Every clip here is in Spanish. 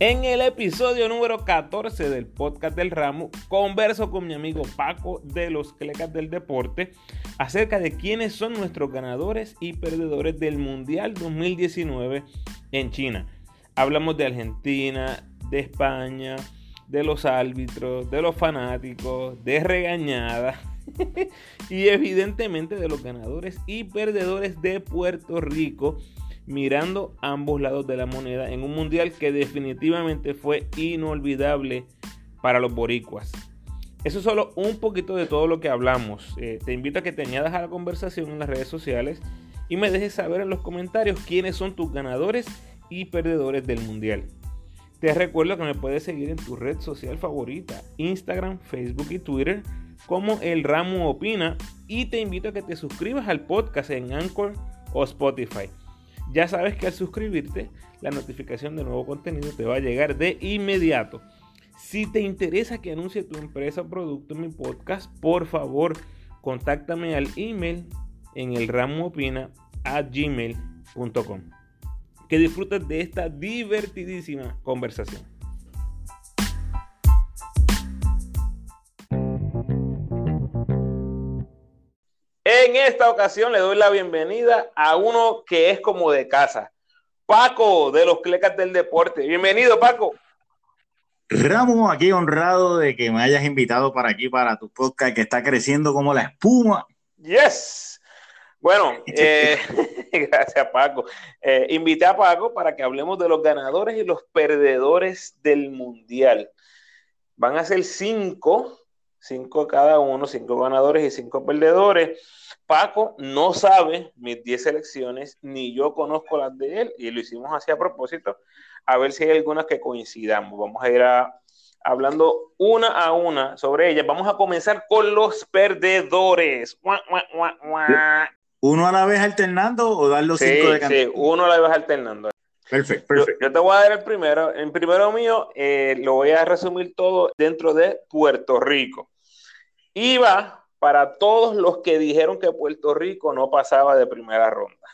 En el episodio número 14 del podcast del ramo, converso con mi amigo Paco de los Clecas del Deporte acerca de quiénes son nuestros ganadores y perdedores del Mundial 2019 en China. Hablamos de Argentina, de España, de los árbitros, de los fanáticos, de regañada y evidentemente de los ganadores y perdedores de Puerto Rico mirando ambos lados de la moneda en un mundial que definitivamente fue inolvidable para los boricuas. Eso es solo un poquito de todo lo que hablamos. Eh, te invito a que te añadas a la conversación en las redes sociales y me dejes saber en los comentarios quiénes son tus ganadores y perdedores del mundial. Te recuerdo que me puedes seguir en tu red social favorita, Instagram, Facebook y Twitter, como El Ramo Opina. Y te invito a que te suscribas al podcast en Anchor o Spotify. Ya sabes que al suscribirte, la notificación de nuevo contenido te va a llegar de inmediato. Si te interesa que anuncie tu empresa o producto en mi podcast, por favor, contáctame al email en el ramo a gmail.com. Que disfrutes de esta divertidísima conversación. En esta ocasión le doy la bienvenida a uno que es como de casa, Paco de los Clecas del Deporte. Bienvenido, Paco. Ramos, aquí honrado de que me hayas invitado para aquí, para tu podcast que está creciendo como la espuma. Yes. Bueno, eh, gracias Paco. Eh, invité a Paco para que hablemos de los ganadores y los perdedores del Mundial. Van a ser cinco, cinco cada uno, cinco ganadores y cinco perdedores. Paco no sabe mis 10 selecciones, ni yo conozco las de él, y lo hicimos así a propósito, a ver si hay algunas que coincidamos. Vamos a ir hablando una a una sobre ellas. Vamos a comenzar con los perdedores. ¿Uno a la vez alternando o dar los cinco de Sí, uno a la vez alternando. Perfecto, perfecto. Yo, te voy a dar el primero. El primero mío eh, lo voy a resumir todo dentro de Puerto Rico. Iba para todos los que dijeron que Puerto Rico no pasaba de primera ronda.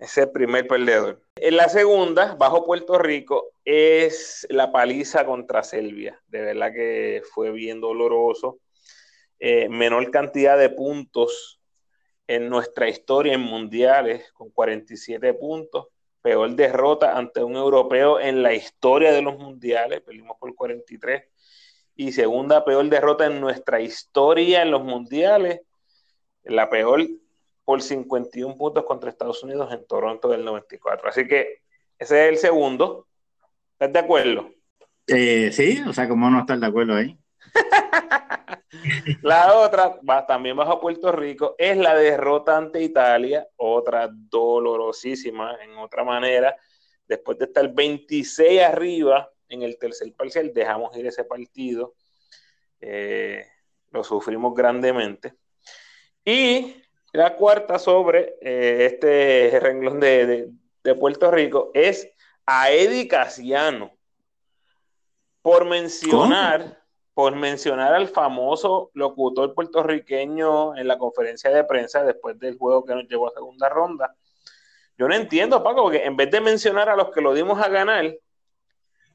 Ese primer perdedor. En la segunda, bajo Puerto Rico, es la paliza contra Serbia. De verdad que fue bien doloroso. Eh, menor cantidad de puntos en nuestra historia en mundiales, con 47 puntos. Peor derrota ante un europeo en la historia de los mundiales, perdimos por 43 y segunda peor derrota en nuestra historia en los mundiales, la peor por 51 puntos contra Estados Unidos en Toronto del 94. Así que ese es el segundo. ¿Estás de acuerdo? Eh, sí, o sea, ¿cómo no estar de acuerdo ahí? la otra, va, también bajo Puerto Rico, es la derrota ante Italia, otra dolorosísima en otra manera. Después de estar 26 arriba, en el tercer parcial, dejamos ir ese partido, eh, lo sufrimos grandemente. Y la cuarta sobre eh, este renglón de, Puerto Rico es a Eddie Casiano, por mencionar, por mencionar al famoso locutor puertorriqueño en la conferencia de prensa después del juego que nos llevó a segunda ronda. Yo no entiendo, Paco, porque en vez de mencionar a los que lo dimos a ganar,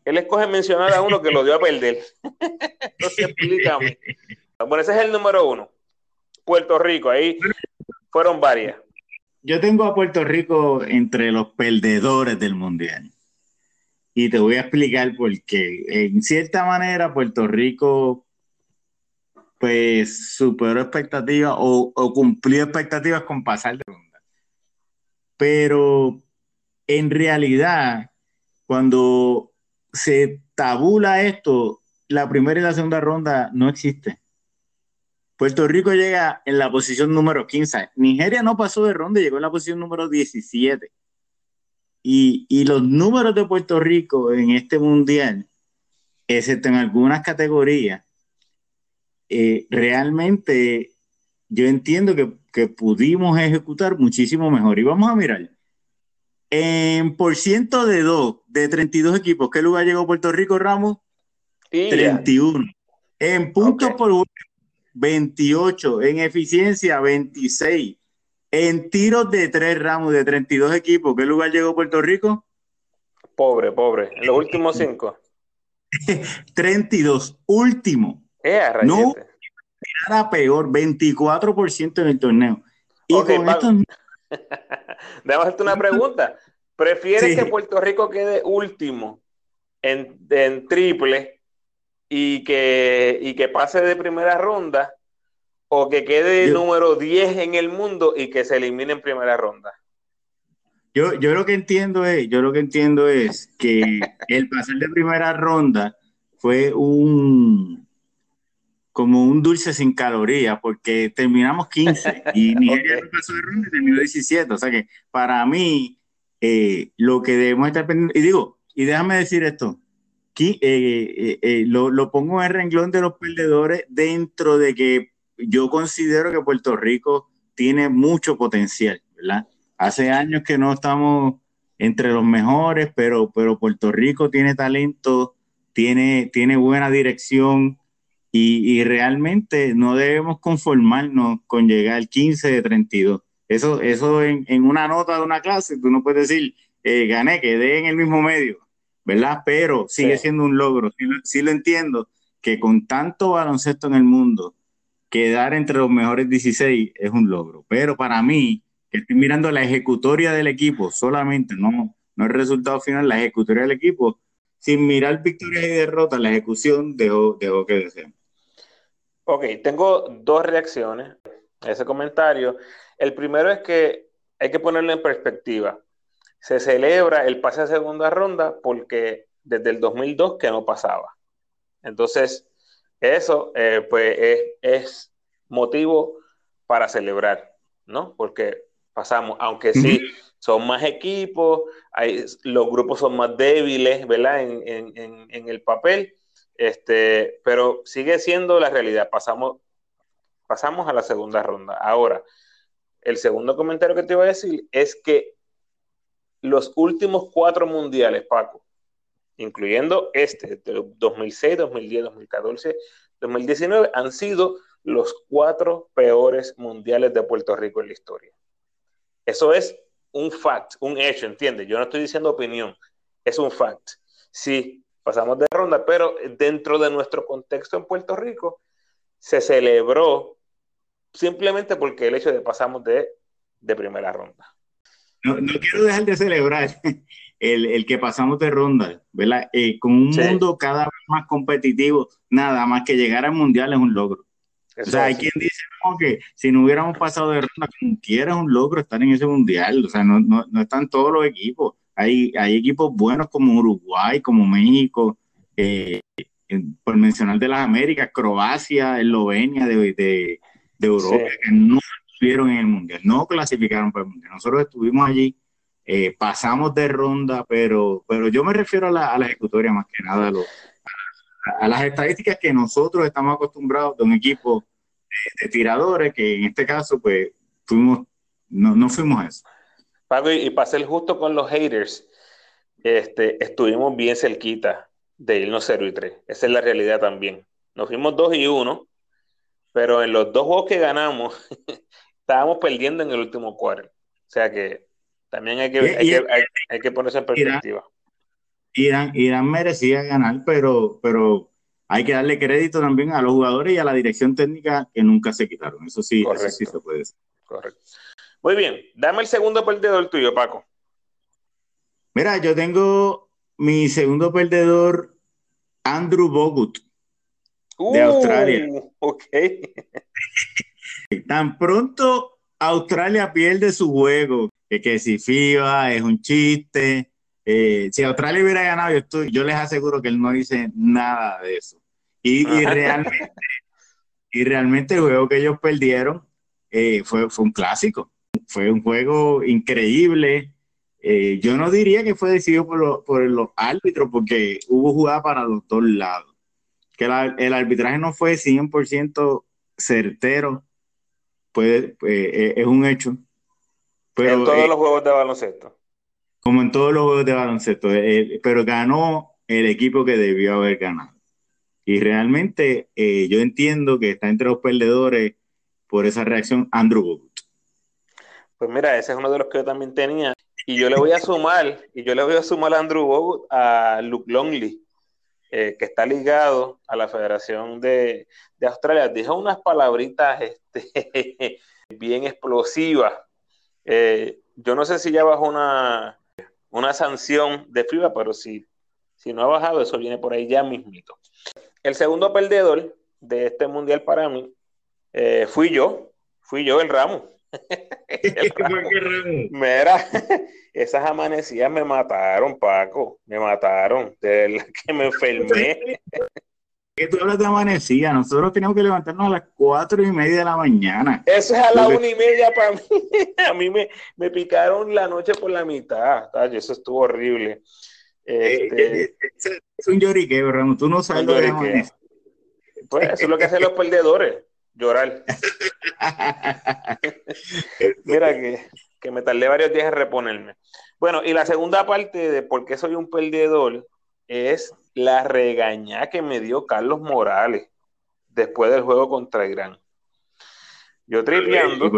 él escoge mencionar a uno que lo dio a perder. Entonces, explícame. Bueno, ese es el número uno. Puerto Rico, ahí fueron varias. Yo tengo a Puerto Rico entre los perdedores del Mundial. Y te voy a explicar por qué. En cierta manera, Puerto Rico pues superó expectativas o, cumplió expectativas con pasar de ronda. Pero en realidad, cuando se tabula esto, la primera y la segunda ronda no existe. Puerto Rico llega en la posición número 15. Nigeria no pasó de ronda, llegó en la posición número 17. Y, los números de Puerto Rico en este mundial, excepto en algunas categorías, eh, realmente yo entiendo que, que pudimos ejecutar muchísimo mejor. Y vamos a mirar. En por ciento de dos, de 32 equipos, ¿qué lugar llegó Puerto Rico, Ramos? 31. En puntos por por 28. En eficiencia, 26. En tiros de tres ramos de 32 equipos, ¿qué lugar llegó Puerto Rico? Pobre, pobre. En los últimos cinco. 32, último. no nada peor, 24% en el torneo. Y con esto... Déjame hacerte una pregunta. ¿Prefieres que Puerto Rico quede último en, triple y que, y que pase de primera ronda o que quede número 10 en el mundo y que se elimine en primera ronda? Yo, yo lo que entiendo es, yo lo que entiendo es que el pasar de primera ronda fue un como un dulce sin calorías, porque terminamos 15 y Nigeria no pasó de ronda y terminó 17. O sea que para mí, eh, lo que debemos estar pendientes, y digo, y déjame decir esto, que, eh, eh, lo, lo, pongo en el renglón de los perdedores dentro de que yo considero que Puerto Rico tiene mucho potencial, ¿verdad? Hace años que no estamos entre los mejores, pero, pero Puerto Rico tiene talento, tiene, tiene buena dirección y, y realmente no debemos conformarnos con llegar al 15 de 32. Eso, eso en, en una nota de una clase, tú no puedes decir, eh, gané, quedé en el mismo medio, ¿verdad? Pero sigue siendo un logro. Sí, sí lo entiendo, que con tanto baloncesto en el mundo, quedar entre los mejores 16 es un logro. Pero para mí, estoy mirando la ejecutoria del equipo solamente, no, no el resultado final, la ejecutoria del equipo, sin mirar victorias y derrotas, la ejecución dejó, dejó que desear. Ok, tengo dos reacciones a ese comentario. El primero es que hay que ponerlo en perspectiva. Se celebra el pase a segunda ronda porque desde el 2002 que no pasaba. Entonces, eso eh, pues es, es motivo para celebrar, ¿no? Porque pasamos, aunque sí, son más equipos, hay, los grupos son más débiles, ¿verdad? En, el papel, este, pero sigue siendo la realidad, pasamos, pasamos a la segunda ronda. Ahora, el segundo comentario que te iba a decir es que los últimos cuatro mundiales, Paco, incluyendo este, de 2006, 2010, 2014, 2019, han sido los cuatro peores mundiales de Puerto Rico en la historia. Eso es un fact, un hecho, ¿entiendes? Yo no estoy diciendo opinión, es un fact. Sí, pasamos de ronda, pero dentro de nuestro contexto en Puerto Rico se celebró simplemente porque el hecho de pasamos de, primera ronda. No, quiero dejar de celebrar el, que pasamos de ronda, ¿verdad? Eh, con un mundo cada vez más competitivo, nada más que llegar al mundial es un logro o sea, hay quien dice que si no hubiéramos pasado de ronda, como quiera es un logro estar en ese mundial. O sea, no, no, no están todos los equipos. Hay, hay equipos buenos como Uruguay, como México, eh, por mencionar de las Américas, Croacia, Eslovenia, de, de, Europa, que no estuvieron en el mundial, no clasificaron para el mundial. Nosotros estuvimos allí, eh, pasamos de ronda, pero, pero yo me refiero a la, a la ejecutoria más que nada, a los a las estadísticas que nosotros estamos acostumbrados de un equipo de, tiradores, que en este caso, pues, fuimos, no, no fuimos eso. Pago, y, para ser justo con los haters, este, estuvimos bien cerquita de irnos 0 y 3. Esa es la realidad también. Nos fuimos 2 y 1, pero en los dos juegos que ganamos, estábamos perdiendo en el último cuarto. O sea que también hay que, hay, que, hay que ponerse en perspectiva. Irán, Irán merecía ganar, pero, pero hay que darle crédito también a los jugadores y a la dirección técnica que nunca se quitaron. Eso sí, eso sí se puede decir. Correcto. Muy bien, dame el segundo perdedor tuyo, Paco. Mira, yo tengo mi segundo perdedor, Andrew Bogut, de uh, Australia. Ok. Tan pronto Australia pierde su juego, que, que si FIBA es un chiste, eh, si Australia hubiera ganado, yo, yo les aseguro que él no dice nada de eso. Y, realmente, y realmente el juego que ellos perdieron eh, fue, fue un clásico. Fue un juego increíble. Eh, yo no diría que fue decidido por, por los árbitros, porque hubo jugada para los dos lados. Que el arbitraje no fue 100% certero, pues, es un hecho. Pero, en todos los juegos de baloncesto como en todos los juegos de baloncesto, eh, pero ganó el equipo que debió haber ganado. Y realmente eh, yo entiendo que está entre los perdedores por esa reacción Andrew Bogut. Pues mira, ese es uno de los que yo también tenía. Y yo le voy a sumar, y yo le voy a sumar a Andrew Bogut a Luke Longley. Eh, que está ligado a la Federación de, Australia, dijo unas palabritas este, bien explosivas. Eh, yo no sé si ya bajó una, una sanción de FIBA, pero si, si no ha bajado, eso viene por ahí ya mismito. El segundo perdedor de este mundial para mí eh, fui yo, fui yo el ramo. Mira, esas amanecidas me mataron, Paco, me mataron, de que me enfermé. que tú hablas de amanecida? Nosotros tenemos que levantarnos a las cuatro y media de la mañana. Eso es a las una y media para mí. A mí me, me picaron la noche por la mitad. Eso estuvo horrible. Eh, este, eh, es un lloriqueo, Ramos. Tú no sabes lo que Pues eso es lo que hacen los perdedores, llorar. Mira que, que me tardé varios días en reponerme. Bueno, y la segunda parte de por qué soy un perdedor es la regaña que me dio Carlos Morales después del juego contra Irán. Yo tripeando,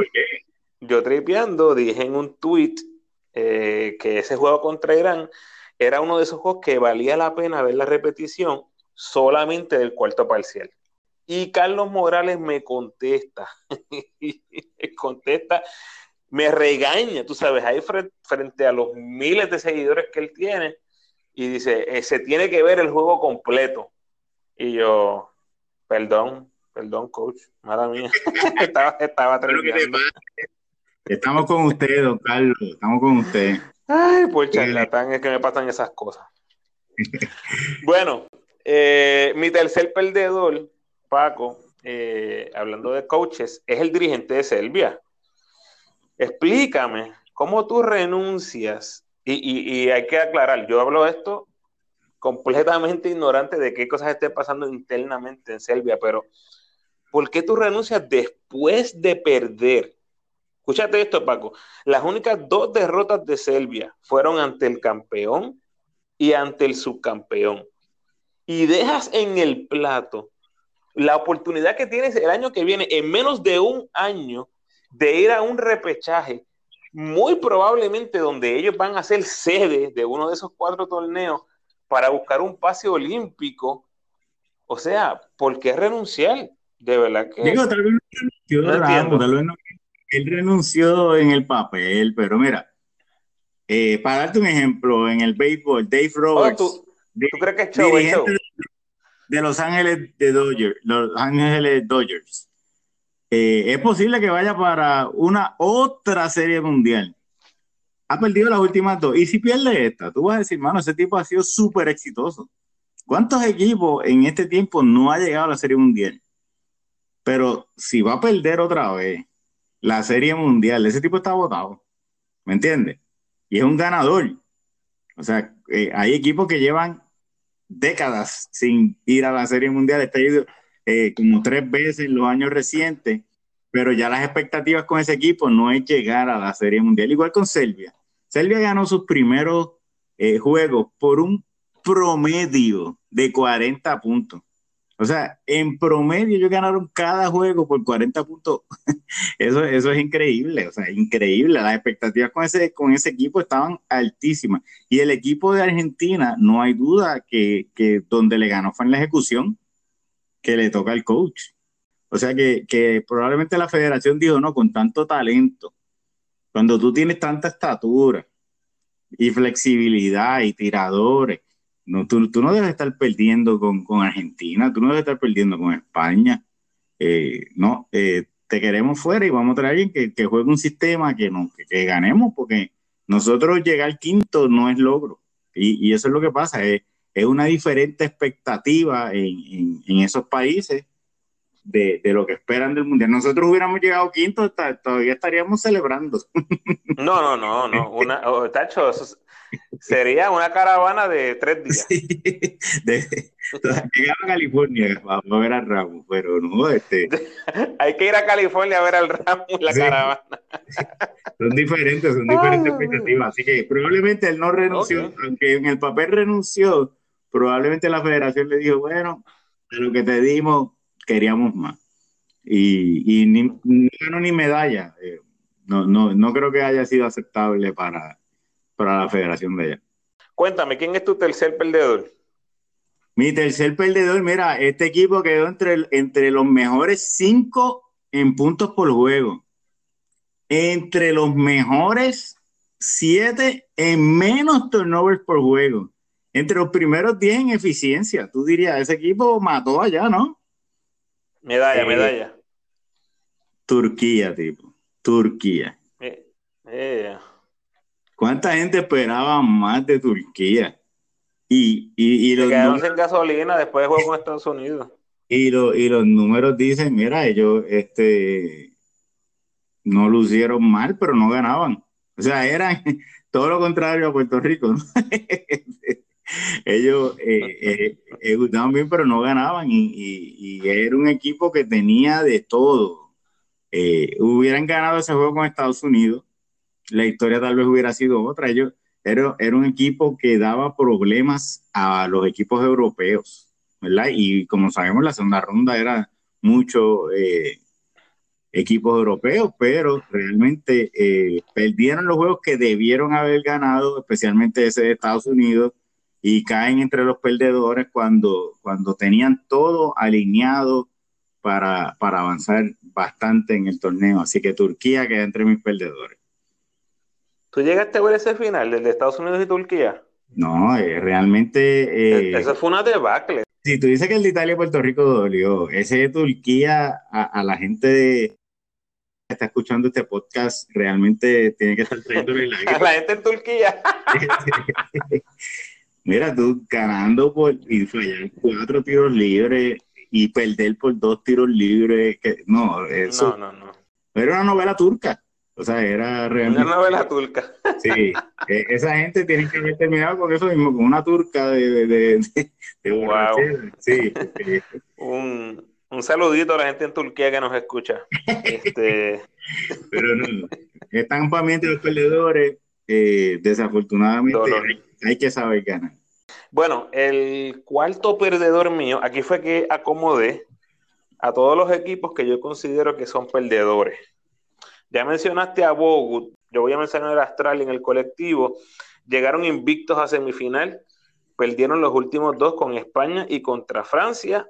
yo tripeando, dije en un tweet eh, que ese juego contra Irán era uno de esos juegos que valía la pena ver la repetición solamente del cuarto parcial. Y Carlos Morales me contesta, me contesta, me regaña, tú sabes, ahí frente a los miles de seguidores que él tiene, y dice, eh, se tiene que ver el juego completo. Y yo, perdón, perdón, coach, mala mía, estaba, estaba Estamos con usted, don Carlos, estamos con usted. Ay, pues charlatán, es que me pasan esas cosas. bueno, eh, mi tercer perdedor, Paco, eh, hablando de coaches, es el dirigente de Serbia. Explícame, ¿cómo tú renuncias y, hay que aclarar, yo hablo de esto completamente ignorante de qué cosas estén pasando internamente en Serbia, pero ¿por qué tú renuncias después de perder? Escúchate esto, Paco. Las únicas dos derrotas de Serbia fueron ante el campeón y ante el subcampeón. Y dejas en el plato la oportunidad que tienes el año que viene, en menos de un año, de ir a un repechaje muy probablemente donde ellos van a ser sede de uno de esos cuatro torneos para buscar un pase olímpico. O sea, ¿por qué renunciar? De verdad que. Digo, tal vez no renunció, tal vez no, él renunció en el papel, pero mira, eh, para darte un ejemplo, en el béisbol, Dave oh, Roberts. ¿tú, crees que es show, de Los Ángeles de Dodgers, Los Ángeles Dodgers eh, es posible que vaya para una otra serie mundial. Ha perdido las últimas dos. Y si pierde esta, tú vas a decir, mano, ese tipo ha sido súper exitoso. ¿Cuántos equipos en este tiempo no ha llegado a la serie mundial? Pero si va a perder otra vez la serie mundial, ese tipo está votado. ¿Me entiendes? Y es un ganador. O sea, eh, hay equipos que llevan décadas sin ir a la serie mundial. Está eh, como tres veces en los años recientes, pero ya las expectativas con ese equipo no es llegar a la Serie Mundial, igual con Serbia. Serbia ganó sus primeros eh, juegos por un promedio de 40 puntos. O sea, en promedio ellos ganaron cada juego por 40 puntos. eso, eso es increíble, o sea, increíble. Las expectativas con ese, con ese equipo estaban altísimas. Y el equipo de Argentina, no hay duda que, que donde le ganó fue en la ejecución que le toca al coach. O sea que, probablemente la federación dijo, no, con tanto talento, cuando tú tienes tanta estatura y flexibilidad y tiradores, no, tú, no debes estar perdiendo con, Argentina, tú no debes estar perdiendo con España. Eh, no, eh, te queremos fuera y vamos a traer a alguien que, que juegue un sistema que, que, ganemos, porque nosotros llegar quinto no es logro. Y, y eso es lo que pasa, es, es una diferente expectativa en, esos países de, lo que esperan del mundial. Nosotros hubiéramos llegado quinto, todavía estaríamos celebrando. No, no, no, no. Una, oh, tacho, sería una caravana de tres días. llegar a California a ver al Ramos, pero no, este. Hay que ir a California a ver al Ramos la caravana. son diferentes, son diferentes expectativas. Así que probablemente él no renunció, aunque en el papel renunció probablemente la federación le dijo, bueno, de lo que te dimos, queríamos más. Y, ni, no ganó ni medalla. Eh, no, no, creo que haya sido aceptable para, para la federación de ella. Cuéntame, ¿quién es tu tercer perdedor? Mi tercer perdedor, mira, este equipo quedó entre, entre los mejores cinco en puntos por juego. Entre los mejores siete en menos turnovers por juego. Entre los primeros diez en eficiencia. Tú dirías, ese equipo mató allá, ¿no? Medalla, eh, medalla. Turquía, tipo. Turquía. Eh, eh. ¿Cuánta gente esperaba más de Turquía? Y, y, los quedaron sin gasolina después de juego con Estados Unidos. Y, y los números dicen, mira, ellos este, no lucieron mal, pero no ganaban. O sea, eran todo lo contrario a Puerto Rico. ellos eh, eh, gustaban bien, pero no ganaban. Y, era un equipo que tenía de todo. Eh, hubieran ganado ese juego con Estados Unidos, la historia tal vez hubiera sido otra. Ellos era, era un equipo que daba problemas a los equipos europeos, ¿verdad? Y como sabemos, la segunda ronda era mucho eh, equipos europeos, pero realmente eh, perdieron los juegos que debieron haber ganado, especialmente ese de Estados Unidos, y caen entre los perdedores cuando, cuando tenían todo alineado para, para avanzar bastante en el torneo. Así que Turquía queda entre mis perdedores. ¿Tú llegaste a ver ese final, el de Estados Unidos y Turquía? No, eh, realmente. Eh, Eso fue una debacle. Si tú dices que el de Italia y Puerto Rico dolió, ese de Turquía, a, la gente de, que está escuchando este podcast, realmente tiene que estar trayendo la A la gente en Turquía. Mira, tú ganando por y fallar cuatro tiros libres y perder por dos tiros libres. Que, no, eso. No, no, no. Era una novela turca. O sea, era realmente. Una novela turca. Sí, e, esa gente tiene que haber terminado con eso mismo, con una turca de. de, de, wow. Sí. un, un, saludito a la gente en Turquía que nos escucha. Este... Pero no, están para los perdedores. Eh, desafortunadamente hay, que saber ganar. Bueno, el cuarto perdedor mío, aquí fue que acomodé a todos los equipos que yo considero que son perdedores. Ya mencionaste a Bogut, yo voy a mencionar a Australia en el colectivo. Llegaron invictos a semifinal, perdieron los últimos dos con España y contra Francia.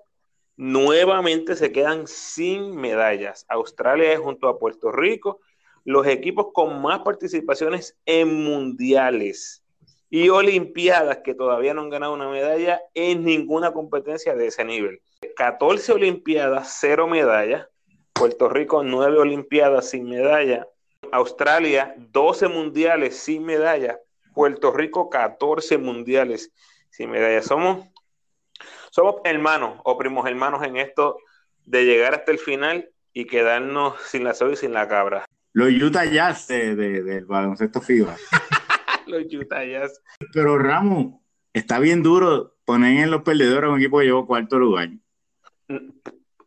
Nuevamente se quedan sin medallas. Australia es junto a Puerto Rico los equipos con más participaciones en mundiales y olimpiadas que todavía no han ganado una medalla en ninguna competencia de ese nivel. 14 olimpiadas, cero medallas. Puerto Rico, nueve Olimpiadas sin medalla. Australia, 12 mundiales sin medalla. Puerto Rico, 14 mundiales sin medalla. Somos, somos hermanos o primos hermanos en esto de llegar hasta el final y quedarnos sin la soya y sin la cabra. Los Utah Jazz del baloncesto FIBA. los Utah Jazz. Pero Ramos, está bien duro poner en los perdedores a un equipo que llevó cuarto lugar.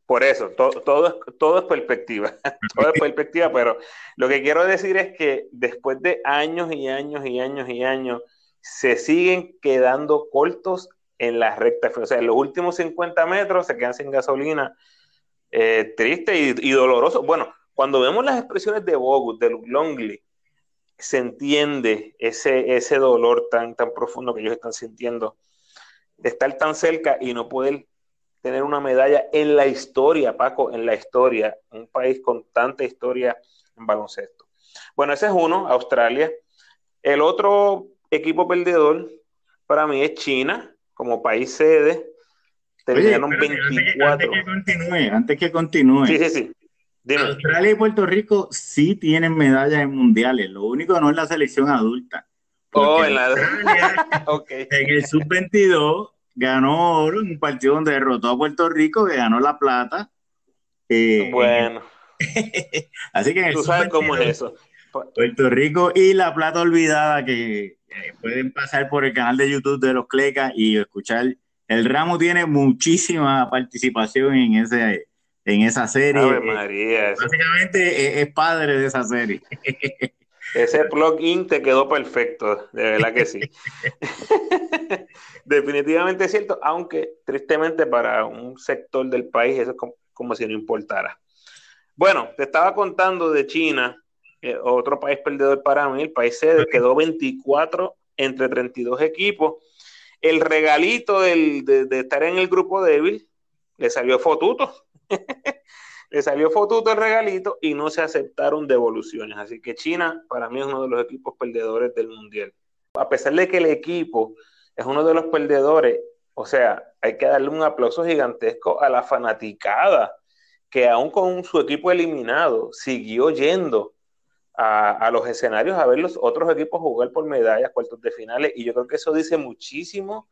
Por eso, todo, es, todo es perspectiva, todo es perspectiva, pero lo que quiero decir es que después de años y años y años y años, se siguen quedando cortos en la recta. O sea, en los últimos 50 metros se quedan sin gasolina. Eh, triste y, doloroso. Bueno, cuando vemos las expresiones de Bogut, de Longley, se entiende ese, ese dolor tan, tan profundo que ellos están sintiendo de estar tan cerca y no poder tener una medalla en la historia, Paco, en la historia, un país con tanta historia en baloncesto. Bueno, ese es uno, Australia. El otro equipo perdedor para mí es China, como país sede. Terminaron 24. Antes que, continúe, antes que continúe. Sí, sí, sí. Australia y Puerto Rico sí tienen medallas en mundiales, lo único no es la selección adulta. Oh, en, la... en el sub-22 ganó oro en un partido donde derrotó a Puerto Rico, que ganó la plata. Eh, bueno. así que tú sabes cómo es eso. Puerto Rico y la plata olvidada que pueden pasar por el canal de YouTube de los Clecas y escuchar. El Ramo tiene muchísima participación en ese en esa serie. María, Básicamente es padre de esa serie. Ese plugin te quedó perfecto, de verdad que sí. Definitivamente es cierto, aunque tristemente para un sector del país eso es como, si no importara. Bueno, te estaba contando de China, eh, otro país perdedor para mí, el país sede quedó 24 entre 32 equipos. el regalito de, estar en el grupo débil le salió fotuto. le salió fotuto el regalito y no se aceptaron devoluciones. Así que China para mí es uno de los equipos perdedores del Mundial. A pesar de que el equipo es uno de los perdedores, o sea, hay que darle un aplauso gigantesco a la fanaticada que aún con su equipo eliminado siguió yendo a, los escenarios a ver los otros equipos jugar por medallas, cuartos de finales, y yo creo que eso dice muchísimo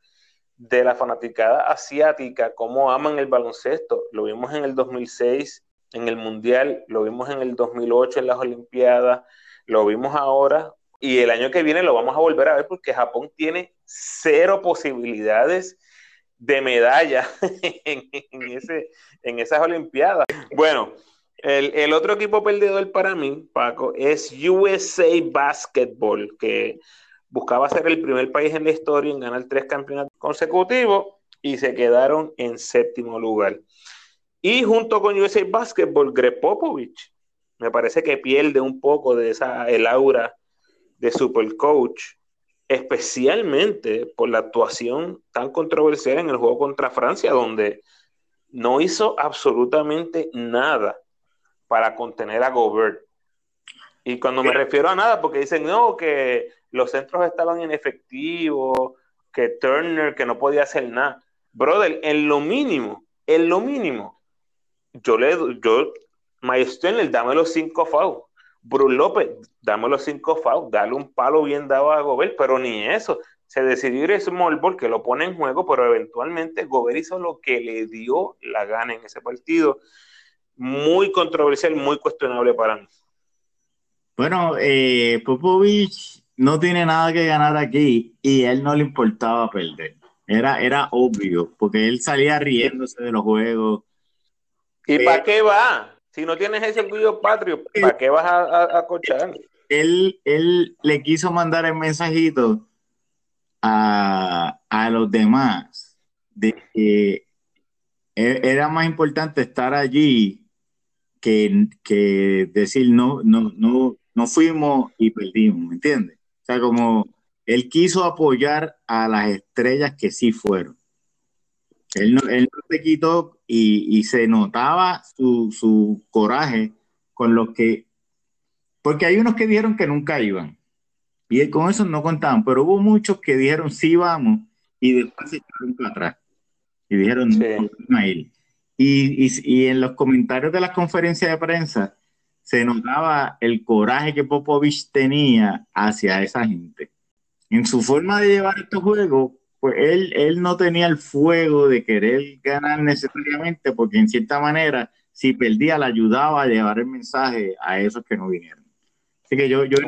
de la fanaticada asiática, cómo aman el baloncesto. Lo vimos en el 2006 en el Mundial, lo vimos en el 2008 en las Olimpiadas, lo vimos ahora, y el año que viene lo vamos a volver a ver porque Japón tiene cero posibilidades de medalla en, ese, en esas Olimpiadas. Bueno, el, otro equipo perdedor para mí, Paco, es USA Basketball, que buscaba ser el primer país en la historia en ganar tres campeonatos consecutivos y se quedaron en séptimo lugar. Y junto con USA Basketball, Greg Popovich, me parece que pierde un poco de esa el aura de super coach, especialmente por la actuación tan controversial en el juego contra Francia, donde no hizo absolutamente nada para contener a Gobert. Y cuando me refiero a nada, porque dicen, no, que los centros estaban inefectivos, que Turner, que no podía hacer nada. Brother, en lo mínimo, en lo mínimo, yo le, yo, Turner, dame los cinco fouls. Bruce López, dame los cinco fouls, dale un palo bien dado a Gobert, pero ni eso. Se decidió ir a small ball, que lo pone en juego, pero eventualmente Gobert hizo lo que le dio la gana en ese partido muy controversial, muy cuestionable para mí. Bueno, eh, Popovich no tiene nada que ganar aquí y él no le importaba perder. Era, era obvio, porque él salía riéndose de los juegos. ¿Y para qué va? Si no tienes ese orgullo patrio, ¿para qué vas a, a, cochar? Él, él le quiso mandar el mensajito a, a los demás de que e, era más importante estar allí que, decir no, no, no, no fuimos y perdimos, ¿me entiendes? O sea, como él quiso apoyar a las estrellas que sí fueron. Él no, él no se quitó y, se notaba su, su, coraje con los que, porque hay unos que dijeron que nunca iban y con eso no contaban, pero hubo muchos que dijeron sí vamos y después se echaron para atrás y dijeron no, no a ir. Y, en los comentarios de las conferencias de prensa se notaba el coraje que Popovich tenía hacia esa gente. En su forma de llevar estos juegos, pues él, él no tenía el fuego de querer ganar necesariamente, porque en cierta manera, si perdía, le ayudaba a llevar el mensaje a esos que no vinieron. Así que yo, yo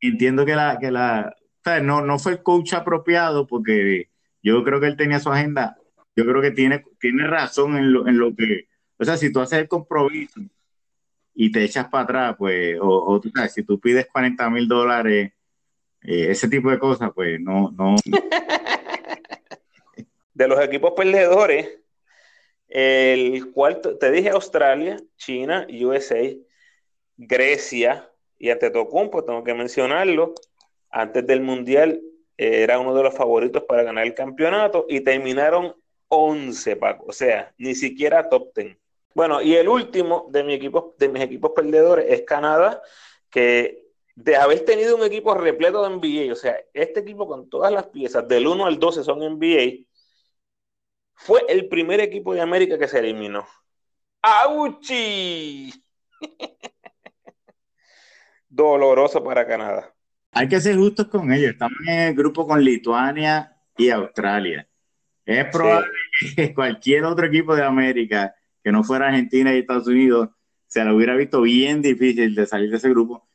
entiendo que la, que la no, no fue el coach apropiado, porque yo creo que él tenía su agenda yo creo que tiene, tiene razón en lo, en lo que, o sea, si tú haces el compromiso y te echas para atrás, pues, o, tú sabes, si tú pides 40 mil dólares, eh, ese tipo de cosas, pues no, no. De los equipos perdedores, el cuarto, te dije Australia, China, USA, Grecia y Antetokounmpo, tengo que mencionarlo, antes del Mundial era uno de los favoritos para ganar el campeonato y terminaron 11, Paco. O sea, ni siquiera top 10. Bueno, y el último de, mi equipo, de mis equipos perdedores es Canadá, que de haber tenido un equipo repleto de NBA, o sea, este equipo con todas las piezas del 1 al 12 son NBA, fue el primer equipo de América que se eliminó. ¡Auchi! Doloroso para Canadá. Hay que ser justos con ellos. Estamos en el grupo con Lituania y Australia. Es probable que cualquier otro equipo de América que no fuera Argentina y Estados Unidos se lo hubiera visto bien difícil de salir de ese grupo.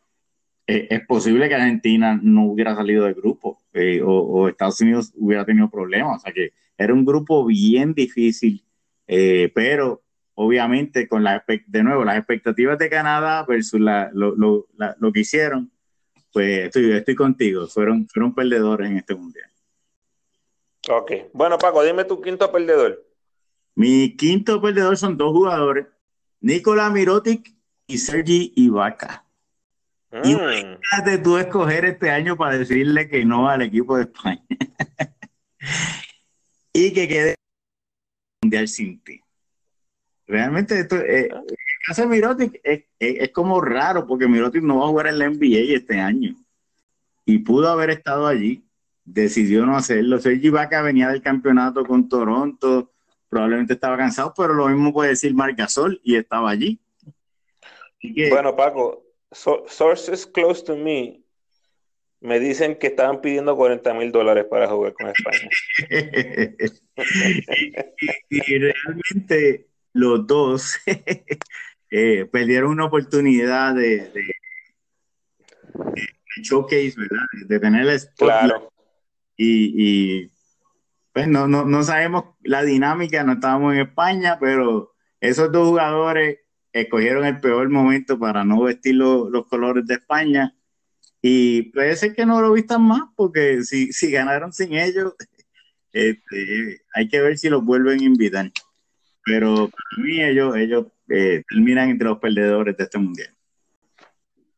Eh, es posible que Argentina no hubiera salido del grupo eh, o, Estados Unidos hubiera tenido problemas. O sea que era un grupo bien difícil, eh, pero obviamente con la, de nuevo las expectativas de Canadá versus lo, que hicieron, pues estoy, estoy contigo, fueron, fueron perdedores en este mundial. Ok. Bueno, Paco, dime tu quinto perdedor. Mi quinto perdedor son dos jugadores, Nicolás Mirotic y Sergi Ibaka. Mm. Y tú escoger este año para decirle que no al equipo de España. y que quede mundial sin ti. Realmente esto, eh, el caso de Mirotic es, como raro porque Mirotic no va a jugar en la NBA este año y pudo haber estado allí, decidió no hacerlo. Sergi Vaca venía del campeonato con Toronto, probablemente estaba cansado, pero lo mismo puede decir Marc Gasol y estaba allí. bueno, Paco, sources close to me me dicen que estaban pidiendo 40 mil dólares para jugar con España. y, realmente los dos eh, perdieron una oportunidad de, showcase, ¿verdad? De tener el Claro. Y, pues no, no, sabemos la dinámica, no estábamos en España, pero esos dos jugadores escogieron el peor momento para no vestir los colores de España y puede ser que no lo vistan más, porque si, si ganaron sin ellos, este, hay que ver si los vuelven a invitar. Pero para mí ellos, ellos eh, terminan entre los perdedores de este mundial.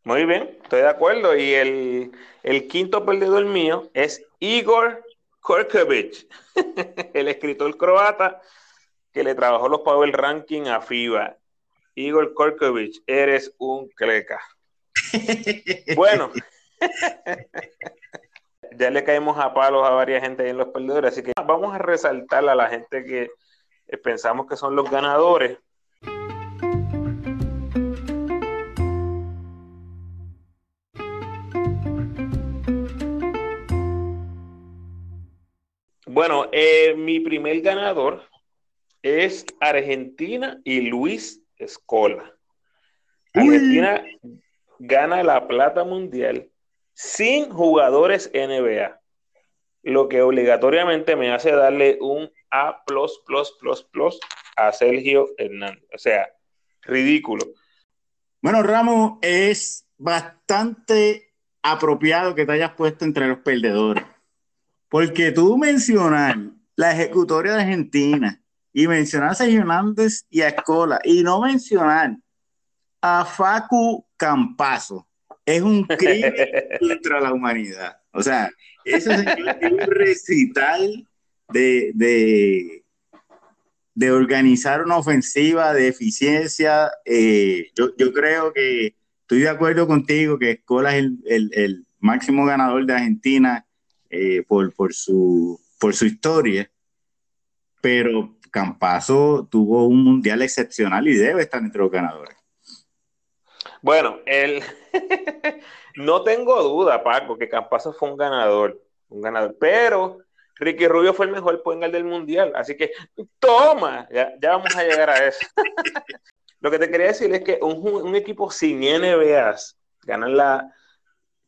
Muy bien, estoy de acuerdo. Y el, el quinto perdedor mío es Igor Korkovic, el escritor croata que le trabajó los Power Ranking a FIBA. Igor Korkovic, eres un cleca. Bueno, ya le caemos a palos a varias gente en los perdedores, así que vamos a resaltar a la gente que eh, pensamos que son los ganadores. Bueno, eh, mi primer ganador es Argentina y Luis Escola. Argentina gana la plata mundial sin jugadores NBA, lo que obligatoriamente me hace darle un A a Sergio Hernández. O sea, ridículo. Bueno, Ramos, es bastante apropiado que te hayas puesto entre los perdedores, porque tú mencionas la ejecutoria de Argentina y mencionar a Sergio Hernández y a Escola y no mencionar a Facu Campazo es un crimen contra la humanidad. O sea, ese señor tiene un recital de, de, organizar una ofensiva de eficiencia. Eh, yo, creo que estoy de acuerdo contigo que Escola es el, máximo ganador de Argentina eh, por, por, su, por su historia, pero Campazo tuvo un mundial excepcional y debe estar entre los ganadores. Bueno, él no tengo duda, Paco, que Campazo fue un ganador, un ganador, pero Ricky Rubio fue el mejor point del mundial, así que toma, ya, vamos a llegar a eso. Lo que te quería decir es que un, equipo sin NBAs gana la,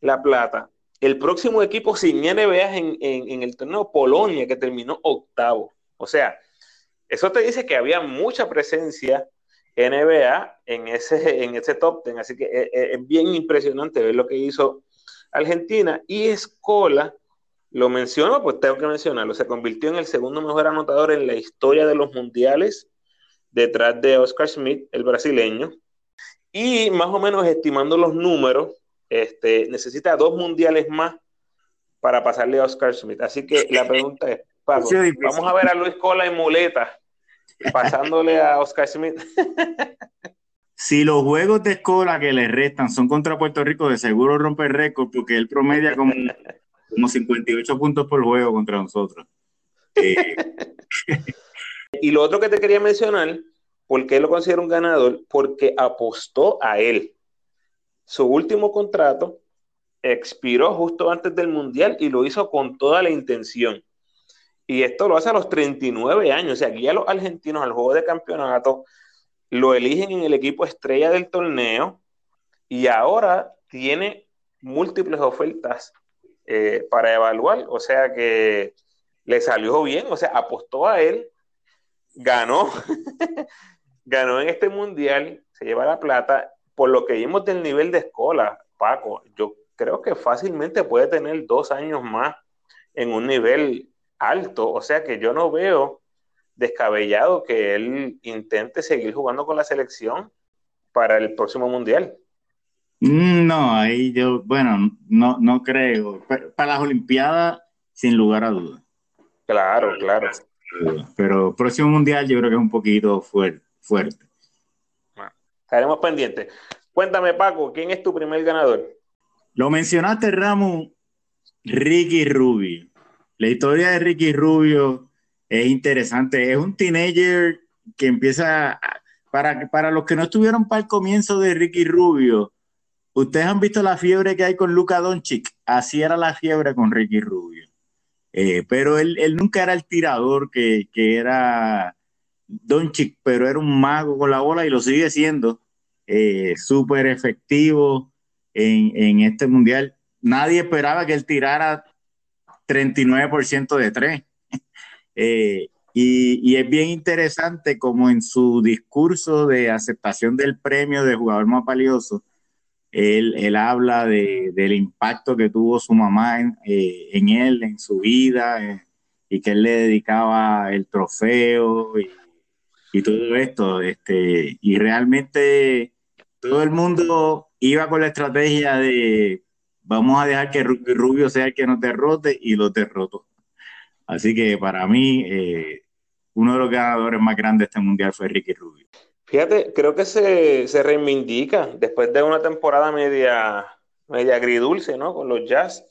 la, plata. El próximo equipo sin NBAs en, en el torneo Polonia, que terminó octavo. O sea, eso te dice que había mucha presencia NBA en ese, en ese top ten. Así que eh, eh, es, bien impresionante ver lo que hizo Argentina. Y Escola, lo menciono, pues tengo que mencionarlo, se convirtió en el segundo mejor anotador en la historia de los mundiales, detrás de Oscar Smith, el brasileño. Y más o menos estimando los números, este, necesita dos mundiales más para pasarle a Oscar Smith. Así que la pregunta es, vamos a ver a Luis Cola en muleta pasándole a Oscar Smith. si los juegos de escuela que le restan son contra Puerto Rico, de seguro rompe el récord porque él promedia como, como 58 puntos por juego contra nosotros. Eh, y lo otro que te quería mencionar, ¿por qué lo considero un ganador? Porque apostó a él. Su último contrato expiró justo antes del Mundial y lo hizo con toda la intención. Y esto lo hace a los 39 años. O sea, aquí a los argentinos al juego de campeonato lo eligen en el equipo estrella del torneo y ahora tiene múltiples ofertas eh, para evaluar. O sea que le salió bien, o sea, apostó a él, ganó, ganó en este mundial, se lleva la plata. Por lo que vimos del nivel de escuela, Paco, yo creo que fácilmente puede tener dos años más en un nivel alto, o sea que yo no veo descabellado que él intente seguir jugando con la selección para el próximo mundial. Mm, no, ahí yo, bueno, no, no creo. Para las Olimpiadas, sin lugar a dudas. Claro, claro. Pero próximo mundial yo creo que es un poquito fuerte. fuerte. estaremos pendientes. Cuéntame, Paco, ¿quién es tu primer ganador? Lo mencionaste, Ramos, Ricky Rubio. La historia de Ricky Rubio es interesante. Es un teenager que empieza, para, para los que no estuvieron para el comienzo de Ricky Rubio, ustedes han visto la fiebre que hay con Luca Doncic. Así era la fiebre con Ricky Rubio. Eh, pero él, nunca era el tirador que, era Doncic, pero era un mago con la bola y lo sigue siendo. Eh, súper efectivo en, en este mundial. Nadie esperaba que él tirara 39% de tres. Eh, y, es bien interesante como en su discurso de aceptación del premio de jugador más valioso, él, habla del impacto que tuvo su mamá en, eh, él, en su vida, eh, y que él le dedicaba el trofeo y, todo esto. Este, y realmente todo el mundo iba con la estrategia de vamos a dejar que Rubio sea el que nos derrote y lo derrotó. Así que para mí, eh, uno de los ganadores más grandes de este mundial fue Ricky Rubio. Fíjate, creo que se, se reivindica después de una temporada media, media agridulce, ¿no? Con los Jazz,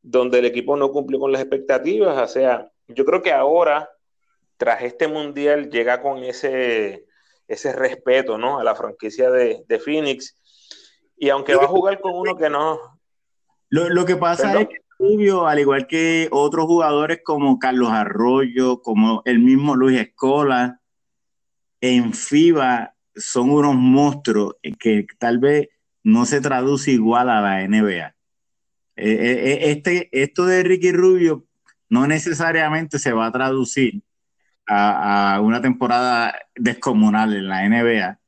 donde el equipo no cumplió con las expectativas. O sea, yo creo que ahora, tras este mundial, llega con ese, ese respeto, ¿no? A la franquicia de, de Phoenix. Y aunque va a jugar con uno que no, lo, que pasa es que Rubio, al igual que otros jugadores como Carlos Arroyo, como el mismo Luis Escola, en FIBA son unos monstruos que tal vez no se traduce igual a la NBA. Eh, eh, eh, este, esto de Ricky Rubio no necesariamente se va a traducir a, una temporada descomunal en la NBA,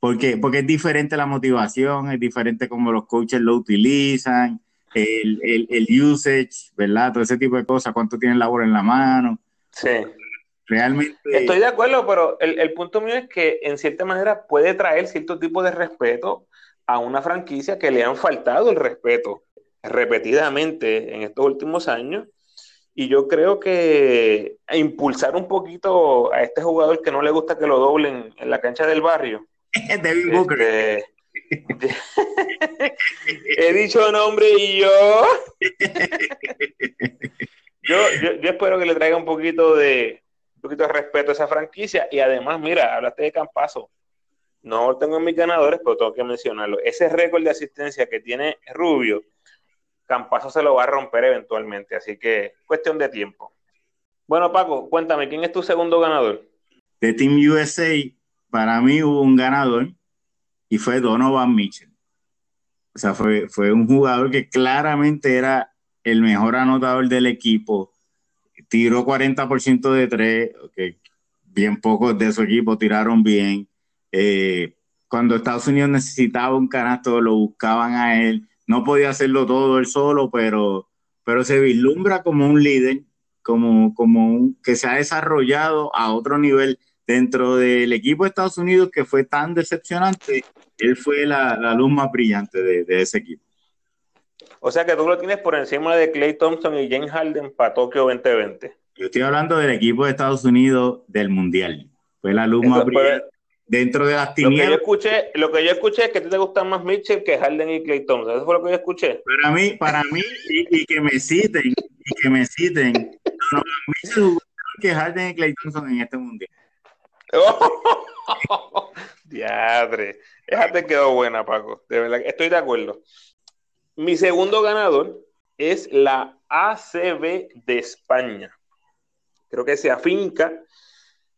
porque, porque es diferente la motivación, es diferente como los coaches lo utilizan, el, el, usage, ¿verdad? Todo ese tipo de cosas, cuánto tienen labor en la mano. Sí. Realmente. Estoy de acuerdo, pero el, el, punto mío es que en cierta manera puede traer cierto tipo de respeto a una franquicia que le han faltado el respeto repetidamente en estos últimos años. Y yo creo que impulsar un poquito a este jugador que no le gusta que lo doblen en la cancha del barrio. David Booker. Este, He dicho nombre y yo. yo, yo. espero que le traiga un poquito de un poquito de respeto a esa franquicia. Y además, mira, hablaste de Campazo. No tengo en mis ganadores, pero tengo que mencionarlo. Ese récord de asistencia que tiene Rubio, Campazo se lo va a romper eventualmente. Así que cuestión de tiempo. Bueno, Paco, cuéntame, ¿quién es tu segundo ganador? De Team USA, para mí hubo un ganador y fue Donovan Mitchell. O sea, fue, fue un jugador que claramente era el mejor anotador del equipo. Tiró 40% de tres, que bien pocos de su equipo tiraron bien. Eh, cuando Estados Unidos necesitaba un canasto, lo buscaban a él. No podía hacerlo todo él solo, pero, pero se vislumbra como un líder, como, como un, que se ha desarrollado a otro nivel dentro del equipo de Estados Unidos que fue tan decepcionante, él fue la, luz más brillante de, ese equipo. O sea que tú lo tienes por encima de Clay Thompson y James Harden para Tokio 2020. Yo estoy hablando del equipo de Estados Unidos del Mundial. Fue la luz más brillante. dentro de las tinieblas. Lo que, yo escuché, lo que yo escuché es que a ti te gustan más Mitchell que Harden y Clay Thompson. Eso fue lo que yo escuché. Para mí, para mí y, que me citen, y que me citen, no, Mitchell que Harden y Clay Thompson en este Mundial. Diadre. Esa te quedó buena, Paco. De verdad, estoy de acuerdo. Mi segundo ganador es la ACB de España. Creo que se afinca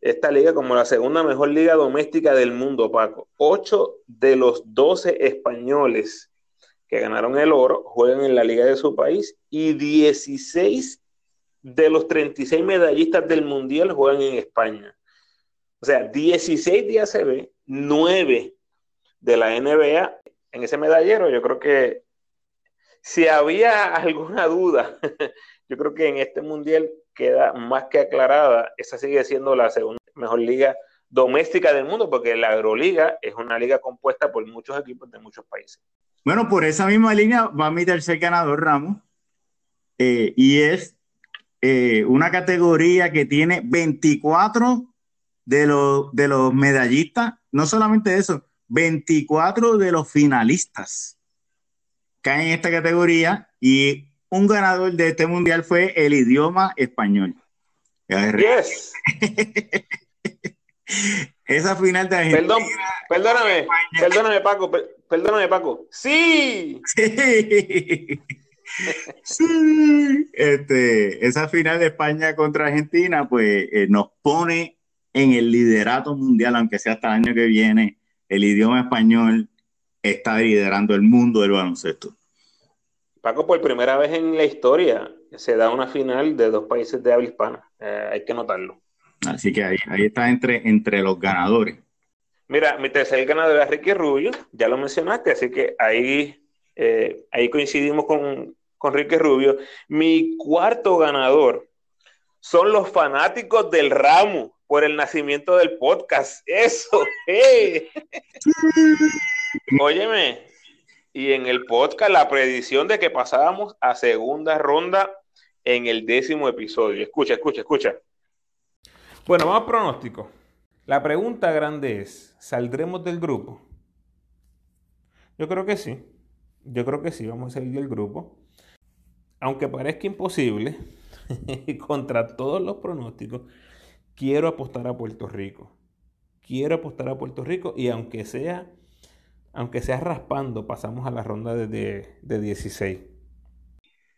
esta liga como la segunda mejor liga doméstica del mundo, Paco. Ocho de los doce españoles que ganaron el oro juegan en la liga de su país y 16 de los 36 medallistas del mundial juegan en España. O sea, 16 de ACB, 9 de la NBA en ese medallero. Yo creo que si había alguna duda, yo creo que en este mundial queda más que aclarada. Esa sigue siendo la segunda mejor liga doméstica del mundo, porque la Euroliga es una liga compuesta por muchos equipos de muchos países. Bueno, por esa misma línea va mi tercer ganador, Ramos, eh, y es eh, una categoría que tiene 24 de los, de los medallistas, no solamente eso, 24 de los finalistas caen en esta categoría y un ganador de este mundial fue el idioma español. Yes. Esa final de Argentina. Perdón, perdóname, perdóname, Paco, perdóname, Paco. ¡Sí! Sí. sí. Este, esa final de España contra Argentina, pues eh, nos pone en el liderato mundial, aunque sea hasta el año que viene, el idioma español está liderando el mundo del baloncesto. Paco, por primera vez en la historia se da una final de dos países de habla hispana. Eh, hay que notarlo. Así que ahí, ahí está entre, entre los ganadores. Mira, mi tercer ganador es Ricky Rubio, ya lo mencionaste, así que ahí, eh, ahí coincidimos con, con Ricky Rubio. Mi cuarto ganador son los fanáticos del ramo por el nacimiento del podcast. Eso, hey. Óyeme, y en el podcast la predicción de que pasábamos a segunda ronda en el décimo episodio. Escucha, escucha, escucha. Bueno, vamos a pronóstico. La pregunta grande es, ¿saldremos del grupo? Yo creo que sí. Yo creo que sí, vamos a salir del grupo. Aunque parezca imposible, contra todos los pronósticos, quiero apostar a Puerto Rico. Quiero apostar a Puerto Rico y aunque sea, aunque sea raspando, pasamos a la ronda de, de 16.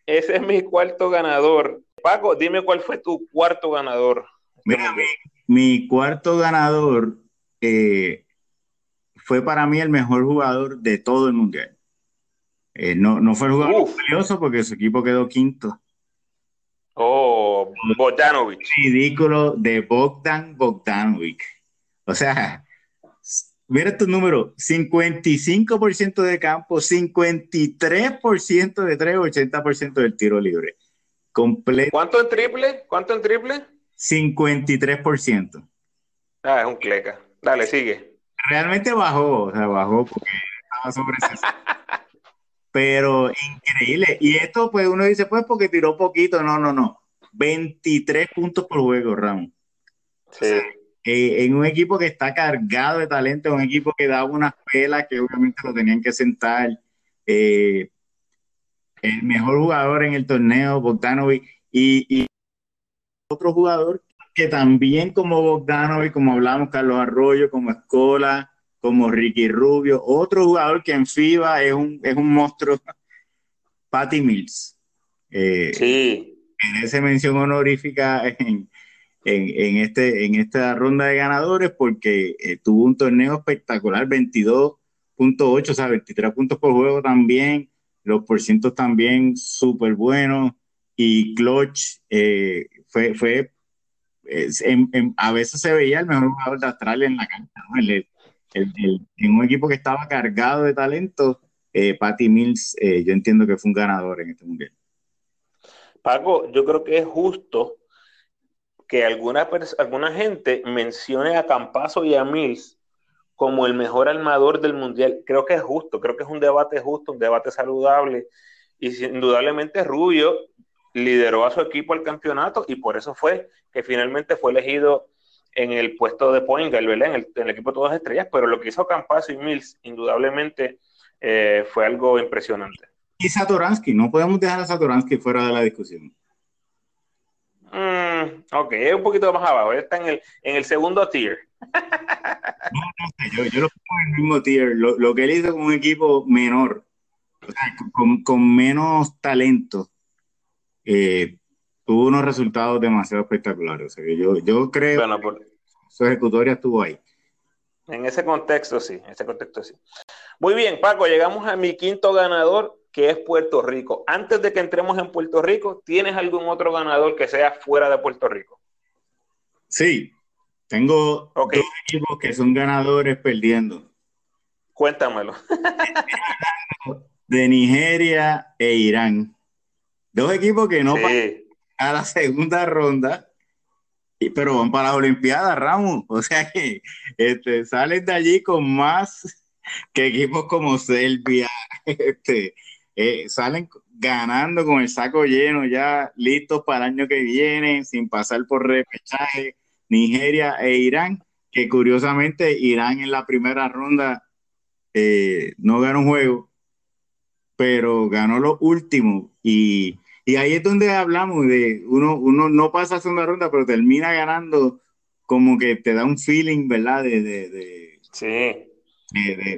Ese es mi cuarto ganador. Paco, dime cuál fue tu cuarto ganador. Mira, mi, cuarto ganador eh, fue para mí el mejor jugador de todo el mundial. Eh, no, no fue el jugador curioso porque su equipo quedó quinto. Bogdanovic. Ridículo de Bogdan Bogdanovic. O sea, mira tu número, 55% de campo, 53% de 3, 80% del tiro libre. Completo. ¿Cuánto en triple? ¿Cuánto en triple? 53%. Ah, es un cleca. Dale, sigue. Realmente bajó, o sea, bajó porque estaba sobre 60. Pero increíble. Y esto, pues uno dice, pues porque tiró poquito. No, no, no. 23 puntos por juego, Ramón. Sí. Eh, en un equipo que está cargado de talento, un equipo que da unas pelas que obviamente lo tenían que sentar. Eh, el mejor jugador en el torneo, Bogdanovic, y, y otro jugador que también como Bogdanovic, como hablamos, Carlos Arroyo, como Escola, como Ricky Rubio, otro jugador que en FIBA es un, es un monstruo, Patty Mills. Eh, sí. Esa mención honorífica en, en, este, en esta ronda de ganadores porque eh, tuvo un torneo espectacular, 22.8, o sea, 23 puntos por juego también, los porcientos también súper buenos y clutch eh, fue, fue a veces se veía el mejor jugador de Australia en la cancha, en un equipo que estaba cargado de talento, eh, Patty Mills, yo entiendo que fue un ganador en este mundial. Paco, yo creo que es justo que alguna, alguna gente mencione a Campazo y a Mills como el mejor armador del mundial. Creo que es justo, creo que es un debate justo, un debate saludable. Y indudablemente Rubio lideró a su equipo al campeonato y por eso fue que finalmente fue elegido en el puesto de point En el, equipo de todas estrellas, pero lo que hizo Campazo y Mills, indudablemente, eh, fue algo impresionante. Y Satoransky, no podemos dejar a Satoransky fuera de la discusión. Mm, ok, es un poquito más abajo, está en el, en el segundo tier. no, no sé, yo, yo, lo pongo en el mismo tier. Lo, que él hizo con un equipo menor, con, con, menos talento, eh, tuvo unos resultados demasiado espectaculares. O sea, que yo, yo creo que su ejecutoria estuvo ahí. En ese contexto, sí, en ese contexto, sí. Muy bien, Paco, llegamos a mi quinto ganador, que es Puerto Rico. Antes de que entremos en Puerto Rico, ¿tienes algún otro ganador que sea fuera de Puerto Rico? Sí, tengo dos equipos que son ganadores perdiendo. Cuéntamelo. de Nigeria e Irán. Dos equipos que no sí a la segunda ronda, pero van para la Olimpiada, Ramos. O sea que este, salen de allí con más que equipos como Serbia, este, eh, salen ganando con el saco lleno, ya listos para el año que viene, sin pasar por repechaje, Nigeria e Irán, que curiosamente Irán en la primera ronda eh, no ganó un juego, pero ganó lo último. Y, ahí es donde hablamos de uno, uno no pasa a segunda ronda, pero termina ganando como que te da un feeling, ¿verdad? De, de, sí.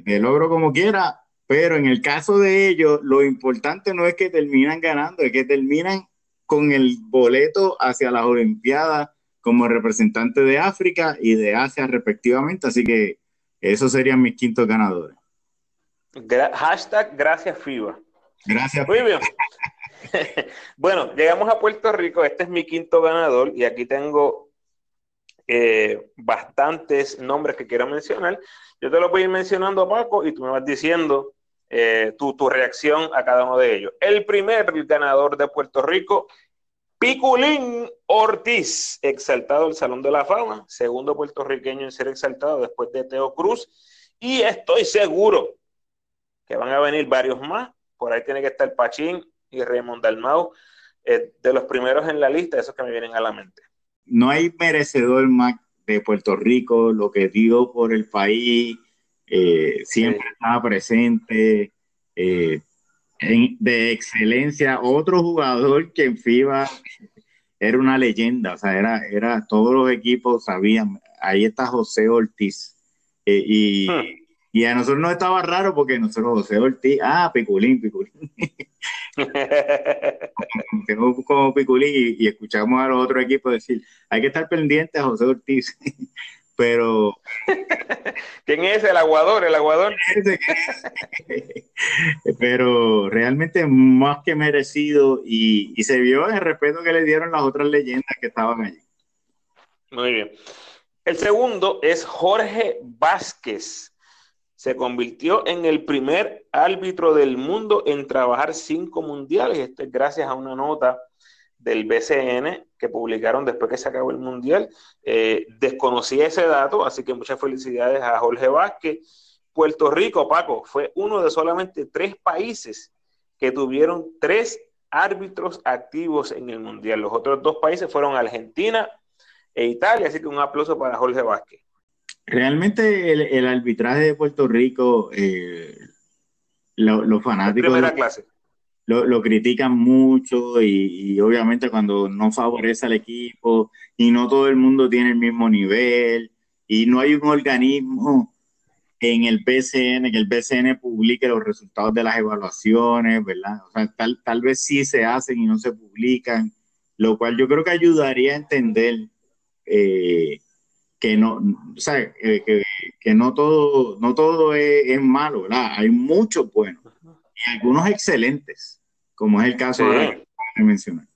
de, logro como quiera, pero en el caso de ellos, lo importante no es que terminan ganando, es que terminan con el boleto hacia las Olimpiadas como representante de África y de Asia respectivamente. Así que esos serían mis quintos ganadores. hashtag gracias FIBA. Gracias. Muy bien. bueno, llegamos a Puerto Rico. Este es mi quinto ganador y aquí tengo eh, bastantes nombres que quiero mencionar. Yo te los voy a ir mencionando, Paco, y tú me vas diciendo eh, tu, tu, reacción a cada uno de ellos. El primer ganador de Puerto Rico, Piculín Ortiz, exaltado al Salón de la Fama, segundo puertorriqueño en ser exaltado después de Teo Cruz, y estoy seguro que van a venir varios más, por ahí tiene que estar Pachín y Raymond Dalmau, eh, de los primeros en la lista, esos que me vienen a la mente. No hay merecedor más de Puerto Rico, lo que dio por el país, eh, siempre estaba presente, eh, de excelencia. Otro jugador que en FIBA era una leyenda, o sea, era, era todos los equipos sabían, ahí está José Ortiz. Eh, y, hmm. y, a nosotros nos estaba raro porque nosotros José Ortiz, ah, Piculín, Piculín. Tengo como Piculín y, y, escuchamos a los otros equipos decir, hay que estar pendiente a José Ortiz pero... ¿Quién es el aguador? El aguador. pero realmente más que merecido y, se vio el respeto que le dieron las otras leyendas que estaban allí. Muy bien. El segundo es Jorge Vázquez. Se convirtió en el primer árbitro del mundo en trabajar cinco mundiales. Esto es gracias a una nota del BCN que publicaron después que se acabó el Mundial. Eh, desconocía ese dato, así que muchas felicidades a Jorge Vázquez. Puerto Rico, Paco, fue uno de solamente tres países que tuvieron tres árbitros activos en el Mundial. Los otros dos países fueron Argentina e Italia, así que un aplauso para Jorge Vázquez. Realmente el, arbitraje de Puerto Rico, eh, los fanáticos... primera clase lo, critican mucho y, obviamente cuando no favorece al equipo y no todo el mundo tiene el mismo nivel y no hay un organismo en el PCN, que el PCN publique los resultados de las evaluaciones, ¿verdad? O sea, tal, tal vez sí se hacen y no se publican, lo cual yo creo que ayudaría a entender eh, que no, o sea, eh, que, no todo, no todo es, es malo, ¿verdad? Hay muchos buenos algunos excelentes, como es el caso de mencionar.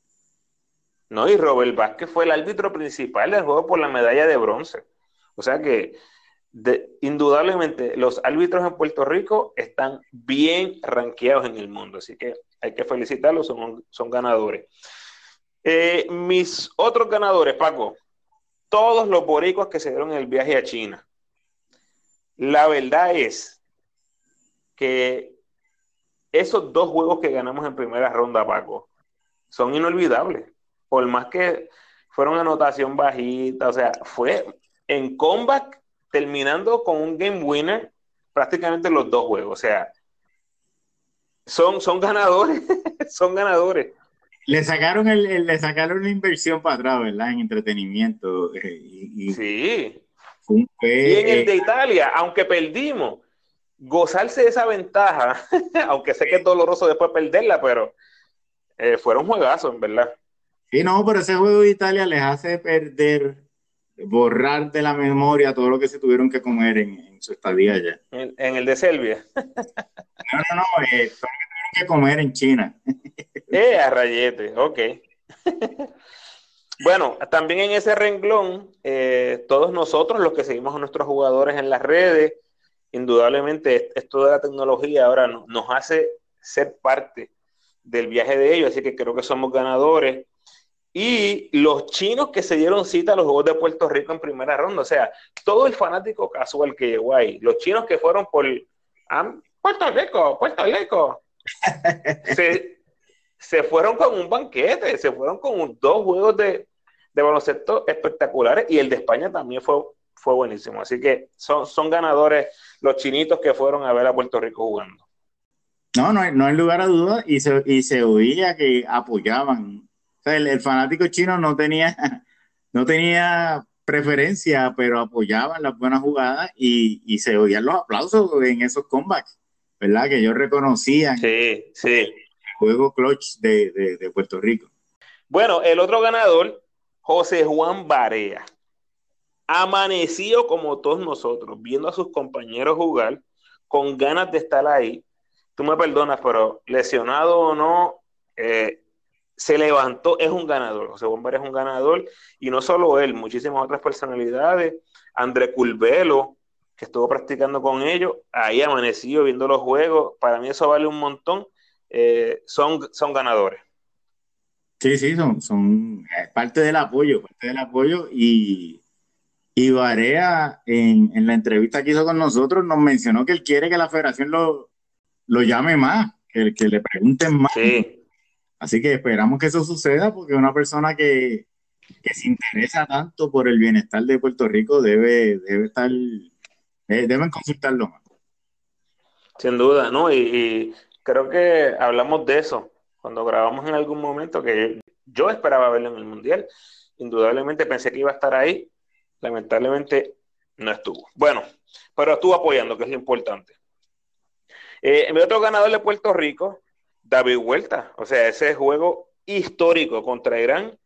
No, y Robert Vázquez fue el árbitro principal del juego por la medalla de bronce. O sea que indudablemente los árbitros en Puerto Rico están bien rankeados en el mundo, así que hay que felicitarlos, son, son ganadores. Eh, mis otros ganadores, Paco, todos los boricuas que se dieron el viaje a China. La verdad es que esos dos juegos que ganamos en primera ronda, Paco, son inolvidables. Por más que fueron anotación bajita, o sea, fue en comeback terminando con un game winner prácticamente los dos juegos. O sea, son, son ganadores, son ganadores. Le sacaron, el, le sacaron la inversión para atrás, ¿verdad? En entretenimiento. Eh, y, sí. y en el de Italia, aunque perdimos, gozarse de esa ventaja, aunque sé que es doloroso después perderla, pero eh, fueron juegazos, en verdad. Sí, no, pero ese juego de Italia les hace perder, borrar de la memoria todo lo que se tuvieron que comer en, su estadía allá. En, el de Selvia. no, no, no, eh, todo lo que tuvieron que comer en China. eh, a rayete, ok. Bueno, también en ese renglón, eh, todos nosotros, los que seguimos a nuestros jugadores en las redes, indudablemente esto de la tecnología ahora nos hace ser parte del viaje de ellos, así que creo que somos ganadores. Y los chinos que se dieron cita a los Juegos de Puerto Rico en primera ronda, o sea, todo el fanático casual que llegó ahí, los chinos que fueron por ah, Puerto Rico, Puerto Rico, se, fueron con un banquete, se fueron con dos juegos de, baloncesto espectaculares y el de España también fue, fue buenísimo. Así que son, son ganadores los chinitos que fueron a ver a Puerto Rico jugando. No, no, no hay lugar a dudas y se, y se oía que apoyaban. el, fanático chino no tenía, no tenía preferencia, pero apoyaban las buenas jugadas y, se oían los aplausos en esos comebacks, ¿verdad? Que ellos reconocían sí, sí. el juego clutch de, de Puerto Rico. Bueno, el otro ganador, José Juan Barea. Amanecido como todos nosotros, viendo a sus compañeros jugar, con ganas de estar ahí, tú me perdonas, pero lesionado o no, eh, se levantó, es un ganador. José Bomber es un ganador, y no solo él, muchísimas otras personalidades. André Culvelo, que estuvo practicando con ellos, ahí amanecido viendo los juegos. Para mí eso vale un montón. Eh, son, son ganadores. Sí, sí, son, son parte del apoyo, parte del apoyo. Y, y Barea, en, en la entrevista que hizo con nosotros, nos mencionó que él quiere que la federación lo, lo llame más, que, que le pregunten más. Así que esperamos que eso suceda porque una persona que, se interesa tanto por el bienestar de Puerto Rico debe, debe estar, deben consultarlo más. Sin duda, ¿no? Y, creo que hablamos de eso cuando grabamos en algún momento que yo esperaba verlo en el Mundial. Indudablemente pensé que iba a estar ahí. Lamentablemente no estuvo. Bueno, pero estuvo apoyando, que es lo importante. Eh, mi otro ganador de Puerto Rico, David Huerta. O sea, ese juego histórico contra Irán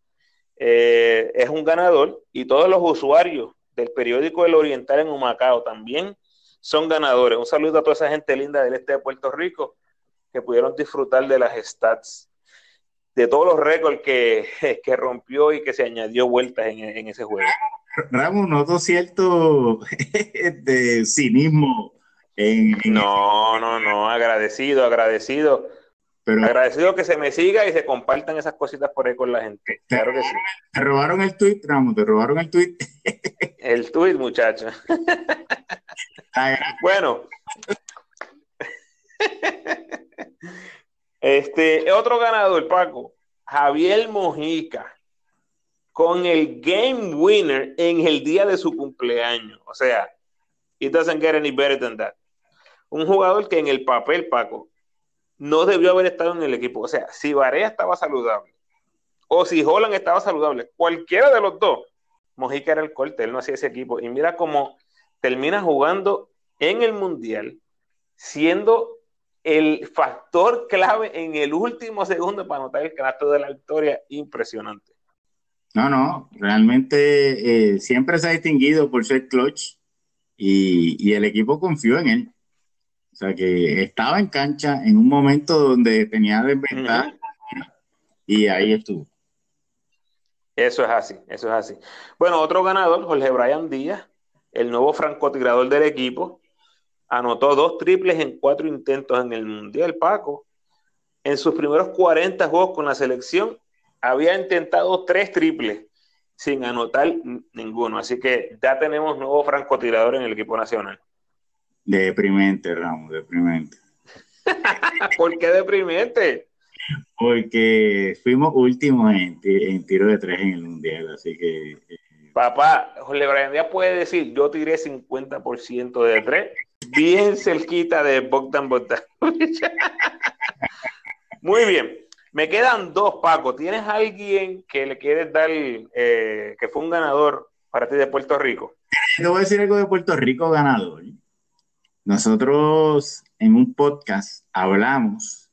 eh, es un ganador y todos los usuarios del periódico El Oriental en Humacao también son ganadores. Un saludo a toda esa gente linda del este de Puerto Rico que pudieron disfrutar de las stats, de todos los récords que, que rompió y que se añadió vueltas en ese juego. Ramos, noto cierto de cinismo no, no, no, agradecido, agradecido. Pero, agradecido que se me siga y se compartan esas cositas por ahí con la gente. Claro que sí. Te robaron el tweet, Ramos, te robaron el tweet. El tweet, muchacho. bueno. Este, otro ganador, Paco, Javier Mojica, con el game winner en el día de su cumpleaños. O sea, it doesn't get any better than that un jugador que en el papel, Paco, no debió haber estado en el equipo. O sea, si Varea estaba saludable o si Holland estaba saludable, cualquiera de los dos, Mojica era el corte, él no hacía ese equipo. Y mira cómo termina jugando en el Mundial, siendo el factor clave en el último segundo para anotar el canasto de la victoria, impresionante. No, no, realmente eh, siempre se ha distinguido por ser clutch y, y el equipo confió en él. O sea que estaba en cancha en un momento donde tenía desventaja y ahí estuvo. Eso es así, eso es así. Bueno, otro ganador, Jorge Brian Díaz, el nuevo francotirador del equipo, anotó dos triples en cuatro intentos en el Mundial, Paco. En sus primeros 40 juegos con la selección, había intentado tres triples sin anotar ninguno. Así que ya tenemos nuevo francotirador en el equipo nacional. Deprimente, Ramos, deprimente. ¿Por qué deprimente? Porque fuimos últimos en, tiro de tres en el mundial, así que. Eh, Papá, Jorge Brian Díaz puede decir: Yo tiré 50% de tres, bien cerquita de Bogdan Bogdan. Muy bien. Me quedan dos, Paco. ¿Tienes alguien que le quieres dar, eh, que fue un ganador para ti de Puerto Rico? Te voy a decir algo de Puerto Rico ganador. Nosotros en un podcast hablamos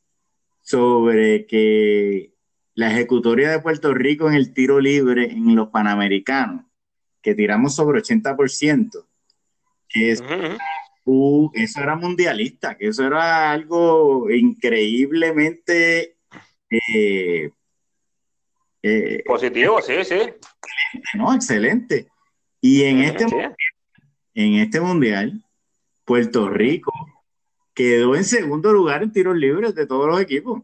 sobre que la ejecutoria de Puerto Rico en el tiro libre en los Panamericanos, que tiramos sobre 80%, que es, eso era mundialista, que eso era algo increíblemente eh, eh, positivo, sí, sí. No, excelente. Y en, este, en este mundial Puerto Rico quedó en segundo lugar en tiros libres de todos los equipos.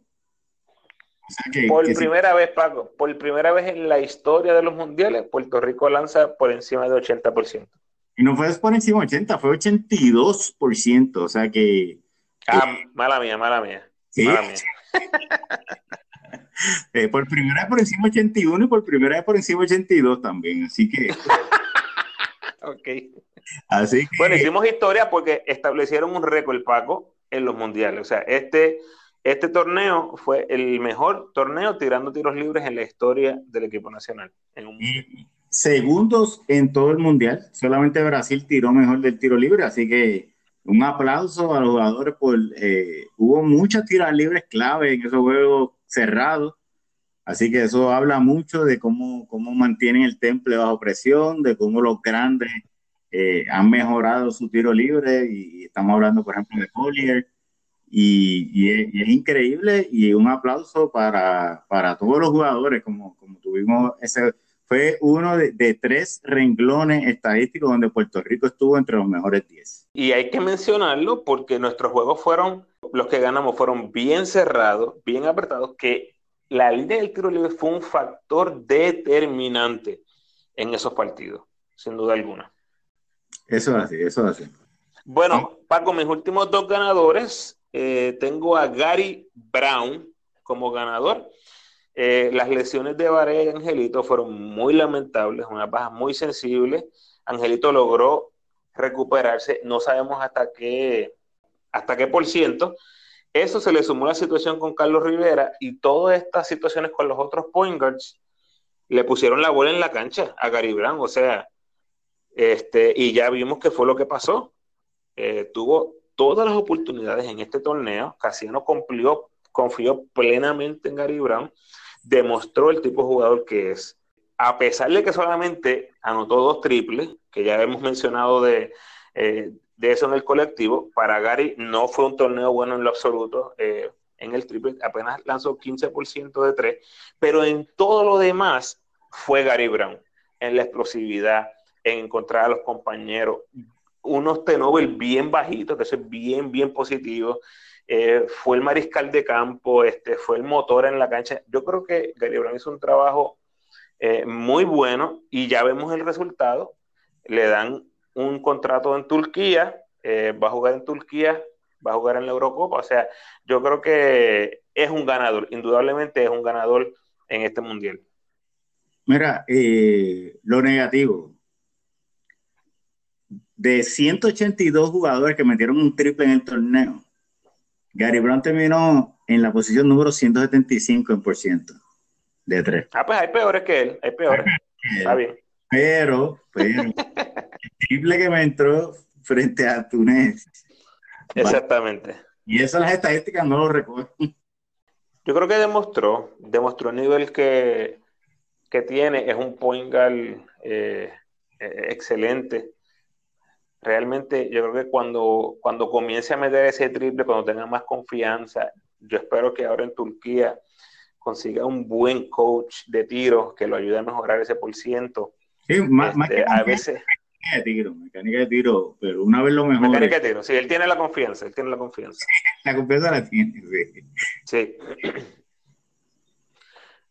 por primera vez, Paco, por primera vez en la historia de los mundiales, Puerto Rico lanza por encima de 80%. Y no fue por encima de 80, fue 82%, o sea que... Ah, mala mía, mala mía. Sí. Eh, por primera vez por encima 81 y por primera vez por encima 82 también, así que... ok. Así que... Bueno, hicimos historia porque establecieron un récord, Paco, en los mundiales. O sea, este, este torneo fue el mejor torneo tirando tiros libres en la historia del equipo nacional. En un segundos en todo el mundial. Solamente Brasil tiró mejor del tiro libre, así que un aplauso a los jugadores por eh, hubo muchas tiras libres clave en esos juegos cerrados. Así que eso habla mucho de cómo, cómo mantienen el temple bajo presión, de cómo los grandes eh, han mejorado su tiro libre. Y, estamos hablando, por ejemplo, de Collier. Y, es, increíble y un aplauso para, para todos los jugadores, como, como tuvimos ese, fue uno de, de, tres renglones estadísticos donde Puerto Rico estuvo entre los mejores 10. Y hay que mencionarlo porque nuestros juegos fueron, los que ganamos fueron bien cerrados, bien apretados, que la línea del tiro libre fue un factor determinante en esos partidos, sin duda alguna. Eso es así, eso es así. Bueno, Paco, mis últimos dos ganadores, eh, tengo a Gary Brown como ganador. Eh, las lesiones de Varela y Angelito fueron muy lamentables, una baja muy sensible. Angelito logró recuperarse, no sabemos hasta qué, hasta qué por ciento. Eso se le sumó la situación con Carlos Rivera y todas estas situaciones con los otros point guards le pusieron la bola en la cancha a Gary Brown, o sea, este, y ya vimos que fue lo que pasó. Eh, tuvo todas las oportunidades en este torneo, Casiano cumplió, confió plenamente en Gary Brown, demostró el tipo de jugador que es. A pesar de que solamente anotó dos triples, que ya hemos mencionado de, eh, de eso en el colectivo, para Gary no fue un torneo bueno en lo absoluto. Eh, en el triple apenas lanzó 15% de tres, pero en todo lo demás fue Gary Brown, en la explosividad, en encontrar a los compañeros, unos tenovel bien bajitos, que es bien, bien positivo. Eh, fue el mariscal de campo, este, fue el motor en la cancha. Yo creo que Gary Brown hizo un trabajo eh, muy bueno y ya vemos el resultado. Le dan un contrato en Turquía, eh, va a jugar en Turquía, va a jugar en la Eurocopa. O sea, yo creo que es un ganador, indudablemente es un ganador en este mundial. Mira, lo negativo. De 182 jugadores que metieron un triple en el torneo, Gary Brown terminó en la posición número 175 en por ciento de tres. Ah, pues hay peores que él, hay peores. Está bien. Pero, pero, el triple que me entró frente a Túnez. Exactamente. Y eso las estadísticas no lo recogen. Yo creo que demostró, demostró el nivel que, que tiene, es un point guard eh, eh, excelente realmente yo creo que cuando, cuando comience a meter ese triple, cuando tenga más confianza, yo espero que ahora en Turquía consiga un buen coach de tiro que lo ayude a mejorar ese por ciento. Sí, más, este, que a veces mecánica de tiro, mecánica de tiro, pero una vez lo mejor. Mecánica de tiro, sí, él tiene la confianza, él tiene la confianza. la confianza la tiene, sí. Sí.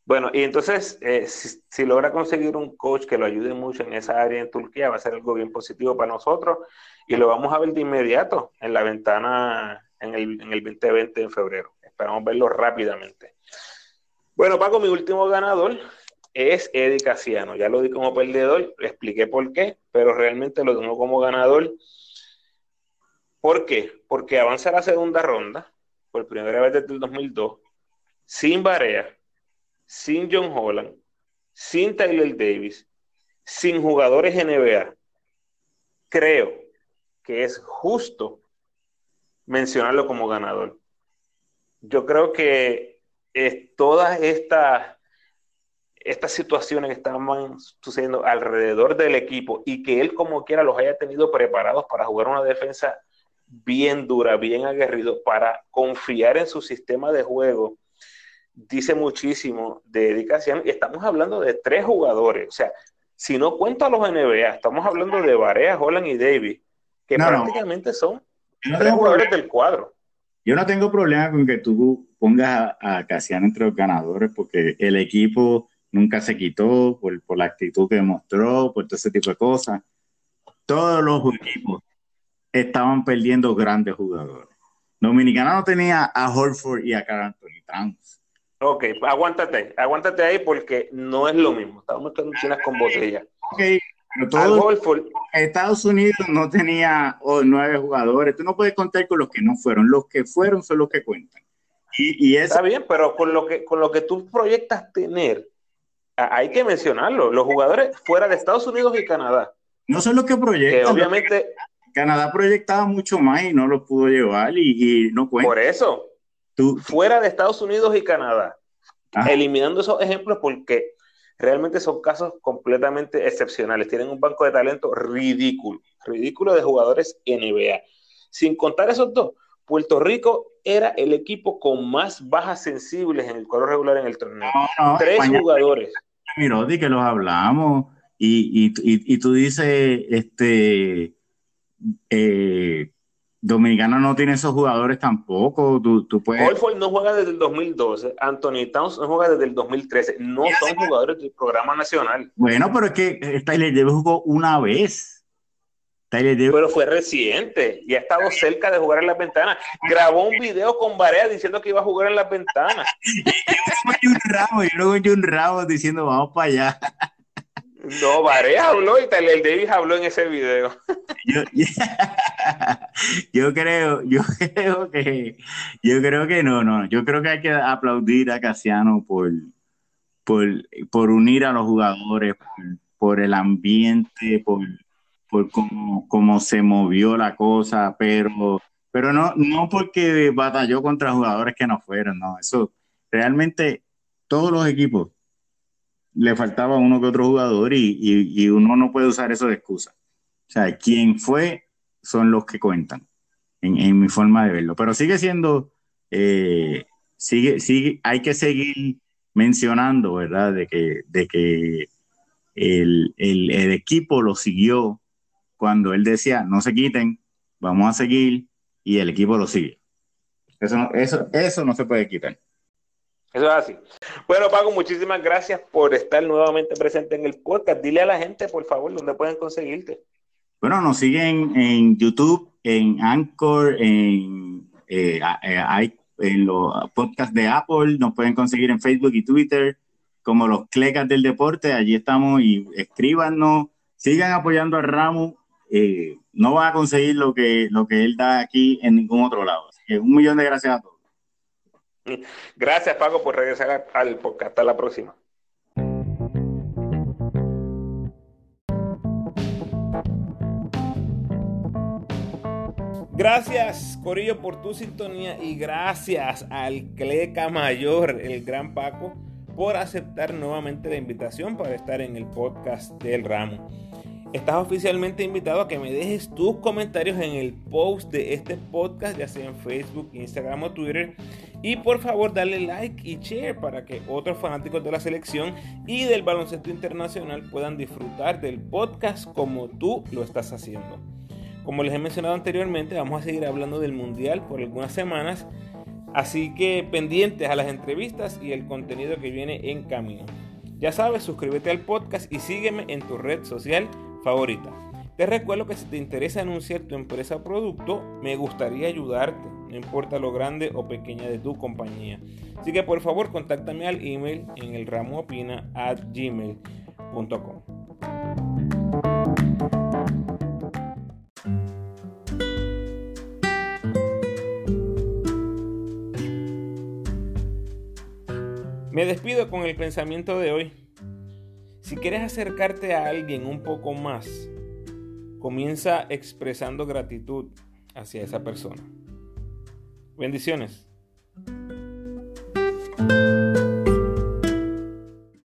Bueno, y entonces, eh, si, logra conseguir un coach que lo ayude mucho en esa área en Turquía, va a ser algo bien positivo para nosotros y lo vamos a ver de inmediato en la ventana en el, en el 2020 en febrero. Esperamos verlo rápidamente. Bueno, Paco, mi último ganador es Eddie Casiano. Ya lo di como perdedor, le expliqué por qué, pero realmente lo tengo como ganador. ¿Por qué? Porque avanza la segunda ronda, por primera vez desde el 2002, sin Barea sin John Holland, sin Tyler Davis, sin jugadores NBA, creo que es justo mencionarlo como ganador. Yo creo que todas estas, estas situaciones que estaban sucediendo alrededor del equipo y que él como quiera los haya tenido preparados para jugar una defensa bien dura, bien aguerrido, para confiar en su sistema de juego dice muchísimo de dedicación y estamos hablando de tres jugadores. O sea, si no cuento a los NBA, estamos hablando de Barea, Holland y Davis, que prácticamente son tres jugadores del cuadro. Yo no tengo problema con que tú pongas a, a Casiano entre los ganadores porque el equipo nunca se quitó por, por la actitud que demostró, por todo ese tipo de cosas. Todos los equipos estaban perdiendo grandes jugadores. Dominicana no tenía a Horford y a Carl Anthony Towns. Ok, aguántate, aguántate ahí porque no es lo mismo. Estamos mezclando chinas con botella. Ok, pero todo Estados Unidos no tenía oh, nueve jugadores. Tú no puedes contar con los que no fueron. Los que fueron son los que cuentan. Y, Está bien, pero con lo que con lo que tú proyectas tener, hay que mencionarlo. Los jugadores fuera de Estados Unidos y Canadá. No son los que proyectan. obviamente. Canadá proyectaba mucho más y no los pudo llevar y, no cuenta. Por eso. Tú, fuera de Estados Unidos y Canadá. Eliminando esos ejemplos porque realmente son casos completamente excepcionales. Tienen un banco de talento ridículo, ridículo de jugadores NBA. Sin contar esos dos, Puerto Rico era el equipo con más bajas sensibles en el cuadro regular en el torneo. Tres jugadores. Mirodi, que los hablamos, y, y, tú dices, este, eh, Dominicana no tiene esos jugadores tampoco. Tú, tú puedes... no juega desde el 2012. Anthony Towns no juega desde el 2013. No son jugadores del programa nacional. Bueno, pero es que Tyler Davis jugó una vez. Pero fue reciente y ha estado cerca de jugar en las ventanas. Grabó un video con Barea diciendo que iba a jugar en las ventanas. y luego un un rabo diciendo vamos para allá. No, Barea habló y Tyler Davis habló en ese video. Yo, creo, yo creo que, yo creo que no, no. Yo creo que hay que aplaudir a Casiano por, por, por unir a los jugadores, por, el ambiente, por, por cómo, se movió la cosa, pero, pero no, no porque batalló contra jugadores que no fueron, no. Eso realmente todos los equipos le faltaba uno que otro jugador y, uno no puede usar eso de excusa. O sea, quien fue son los que cuentan, en, mi forma de verlo. Pero sigue siendo, eh, sigue, sigue, hay que seguir mencionando, ¿verdad? De que, de que el, equipo lo siguió cuando él decía, no se quiten, vamos a seguir, y el equipo lo sigue. Eso, eso, eso no se puede quitar. Eso es así. Bueno, Paco, muchísimas gracias por estar nuevamente presente en el podcast. Dile a la gente, por favor, dónde pueden conseguirte. Bueno, nos siguen en YouTube, en Anchor, en, eh, eh, en los podcasts de Apple, nos pueden conseguir en Facebook y Twitter como los Clecas del Deporte. Allí estamos y escríbanos, sigan apoyando a Ramos. Eh, no va a conseguir lo que, lo que él da aquí en ningún otro lado. Así que un millón de gracias a todos. Gracias, Paco, por regresar al podcast. Hasta la próxima. Gracias, Corillo, por tu sintonía y gracias al Cleca Mayor, el gran Paco, por aceptar nuevamente la invitación para estar en el podcast del ramo. Estás oficialmente invitado a que me dejes tus comentarios en el post de este podcast, ya sea en Facebook, Instagram o Twitter. Y por favor, dale like y share para que otros fanáticos de la selección y del baloncesto internacional puedan disfrutar del podcast como tú lo estás haciendo. Como les he mencionado anteriormente, vamos a seguir hablando del Mundial por algunas semanas. Así que pendientes a las entrevistas y el contenido que viene en camino. Ya sabes, suscríbete al podcast y sígueme en tu red social favorita. Te recuerdo que si te interesa anunciar tu empresa o producto, me gustaría ayudarte, no importa lo grande o pequeña de tu compañía. Así que por favor contáctame al email en el at gmail.com. Me despido con el pensamiento de hoy. Si quieres acercarte a alguien un poco más, comienza expresando gratitud hacia esa persona. Bendiciones.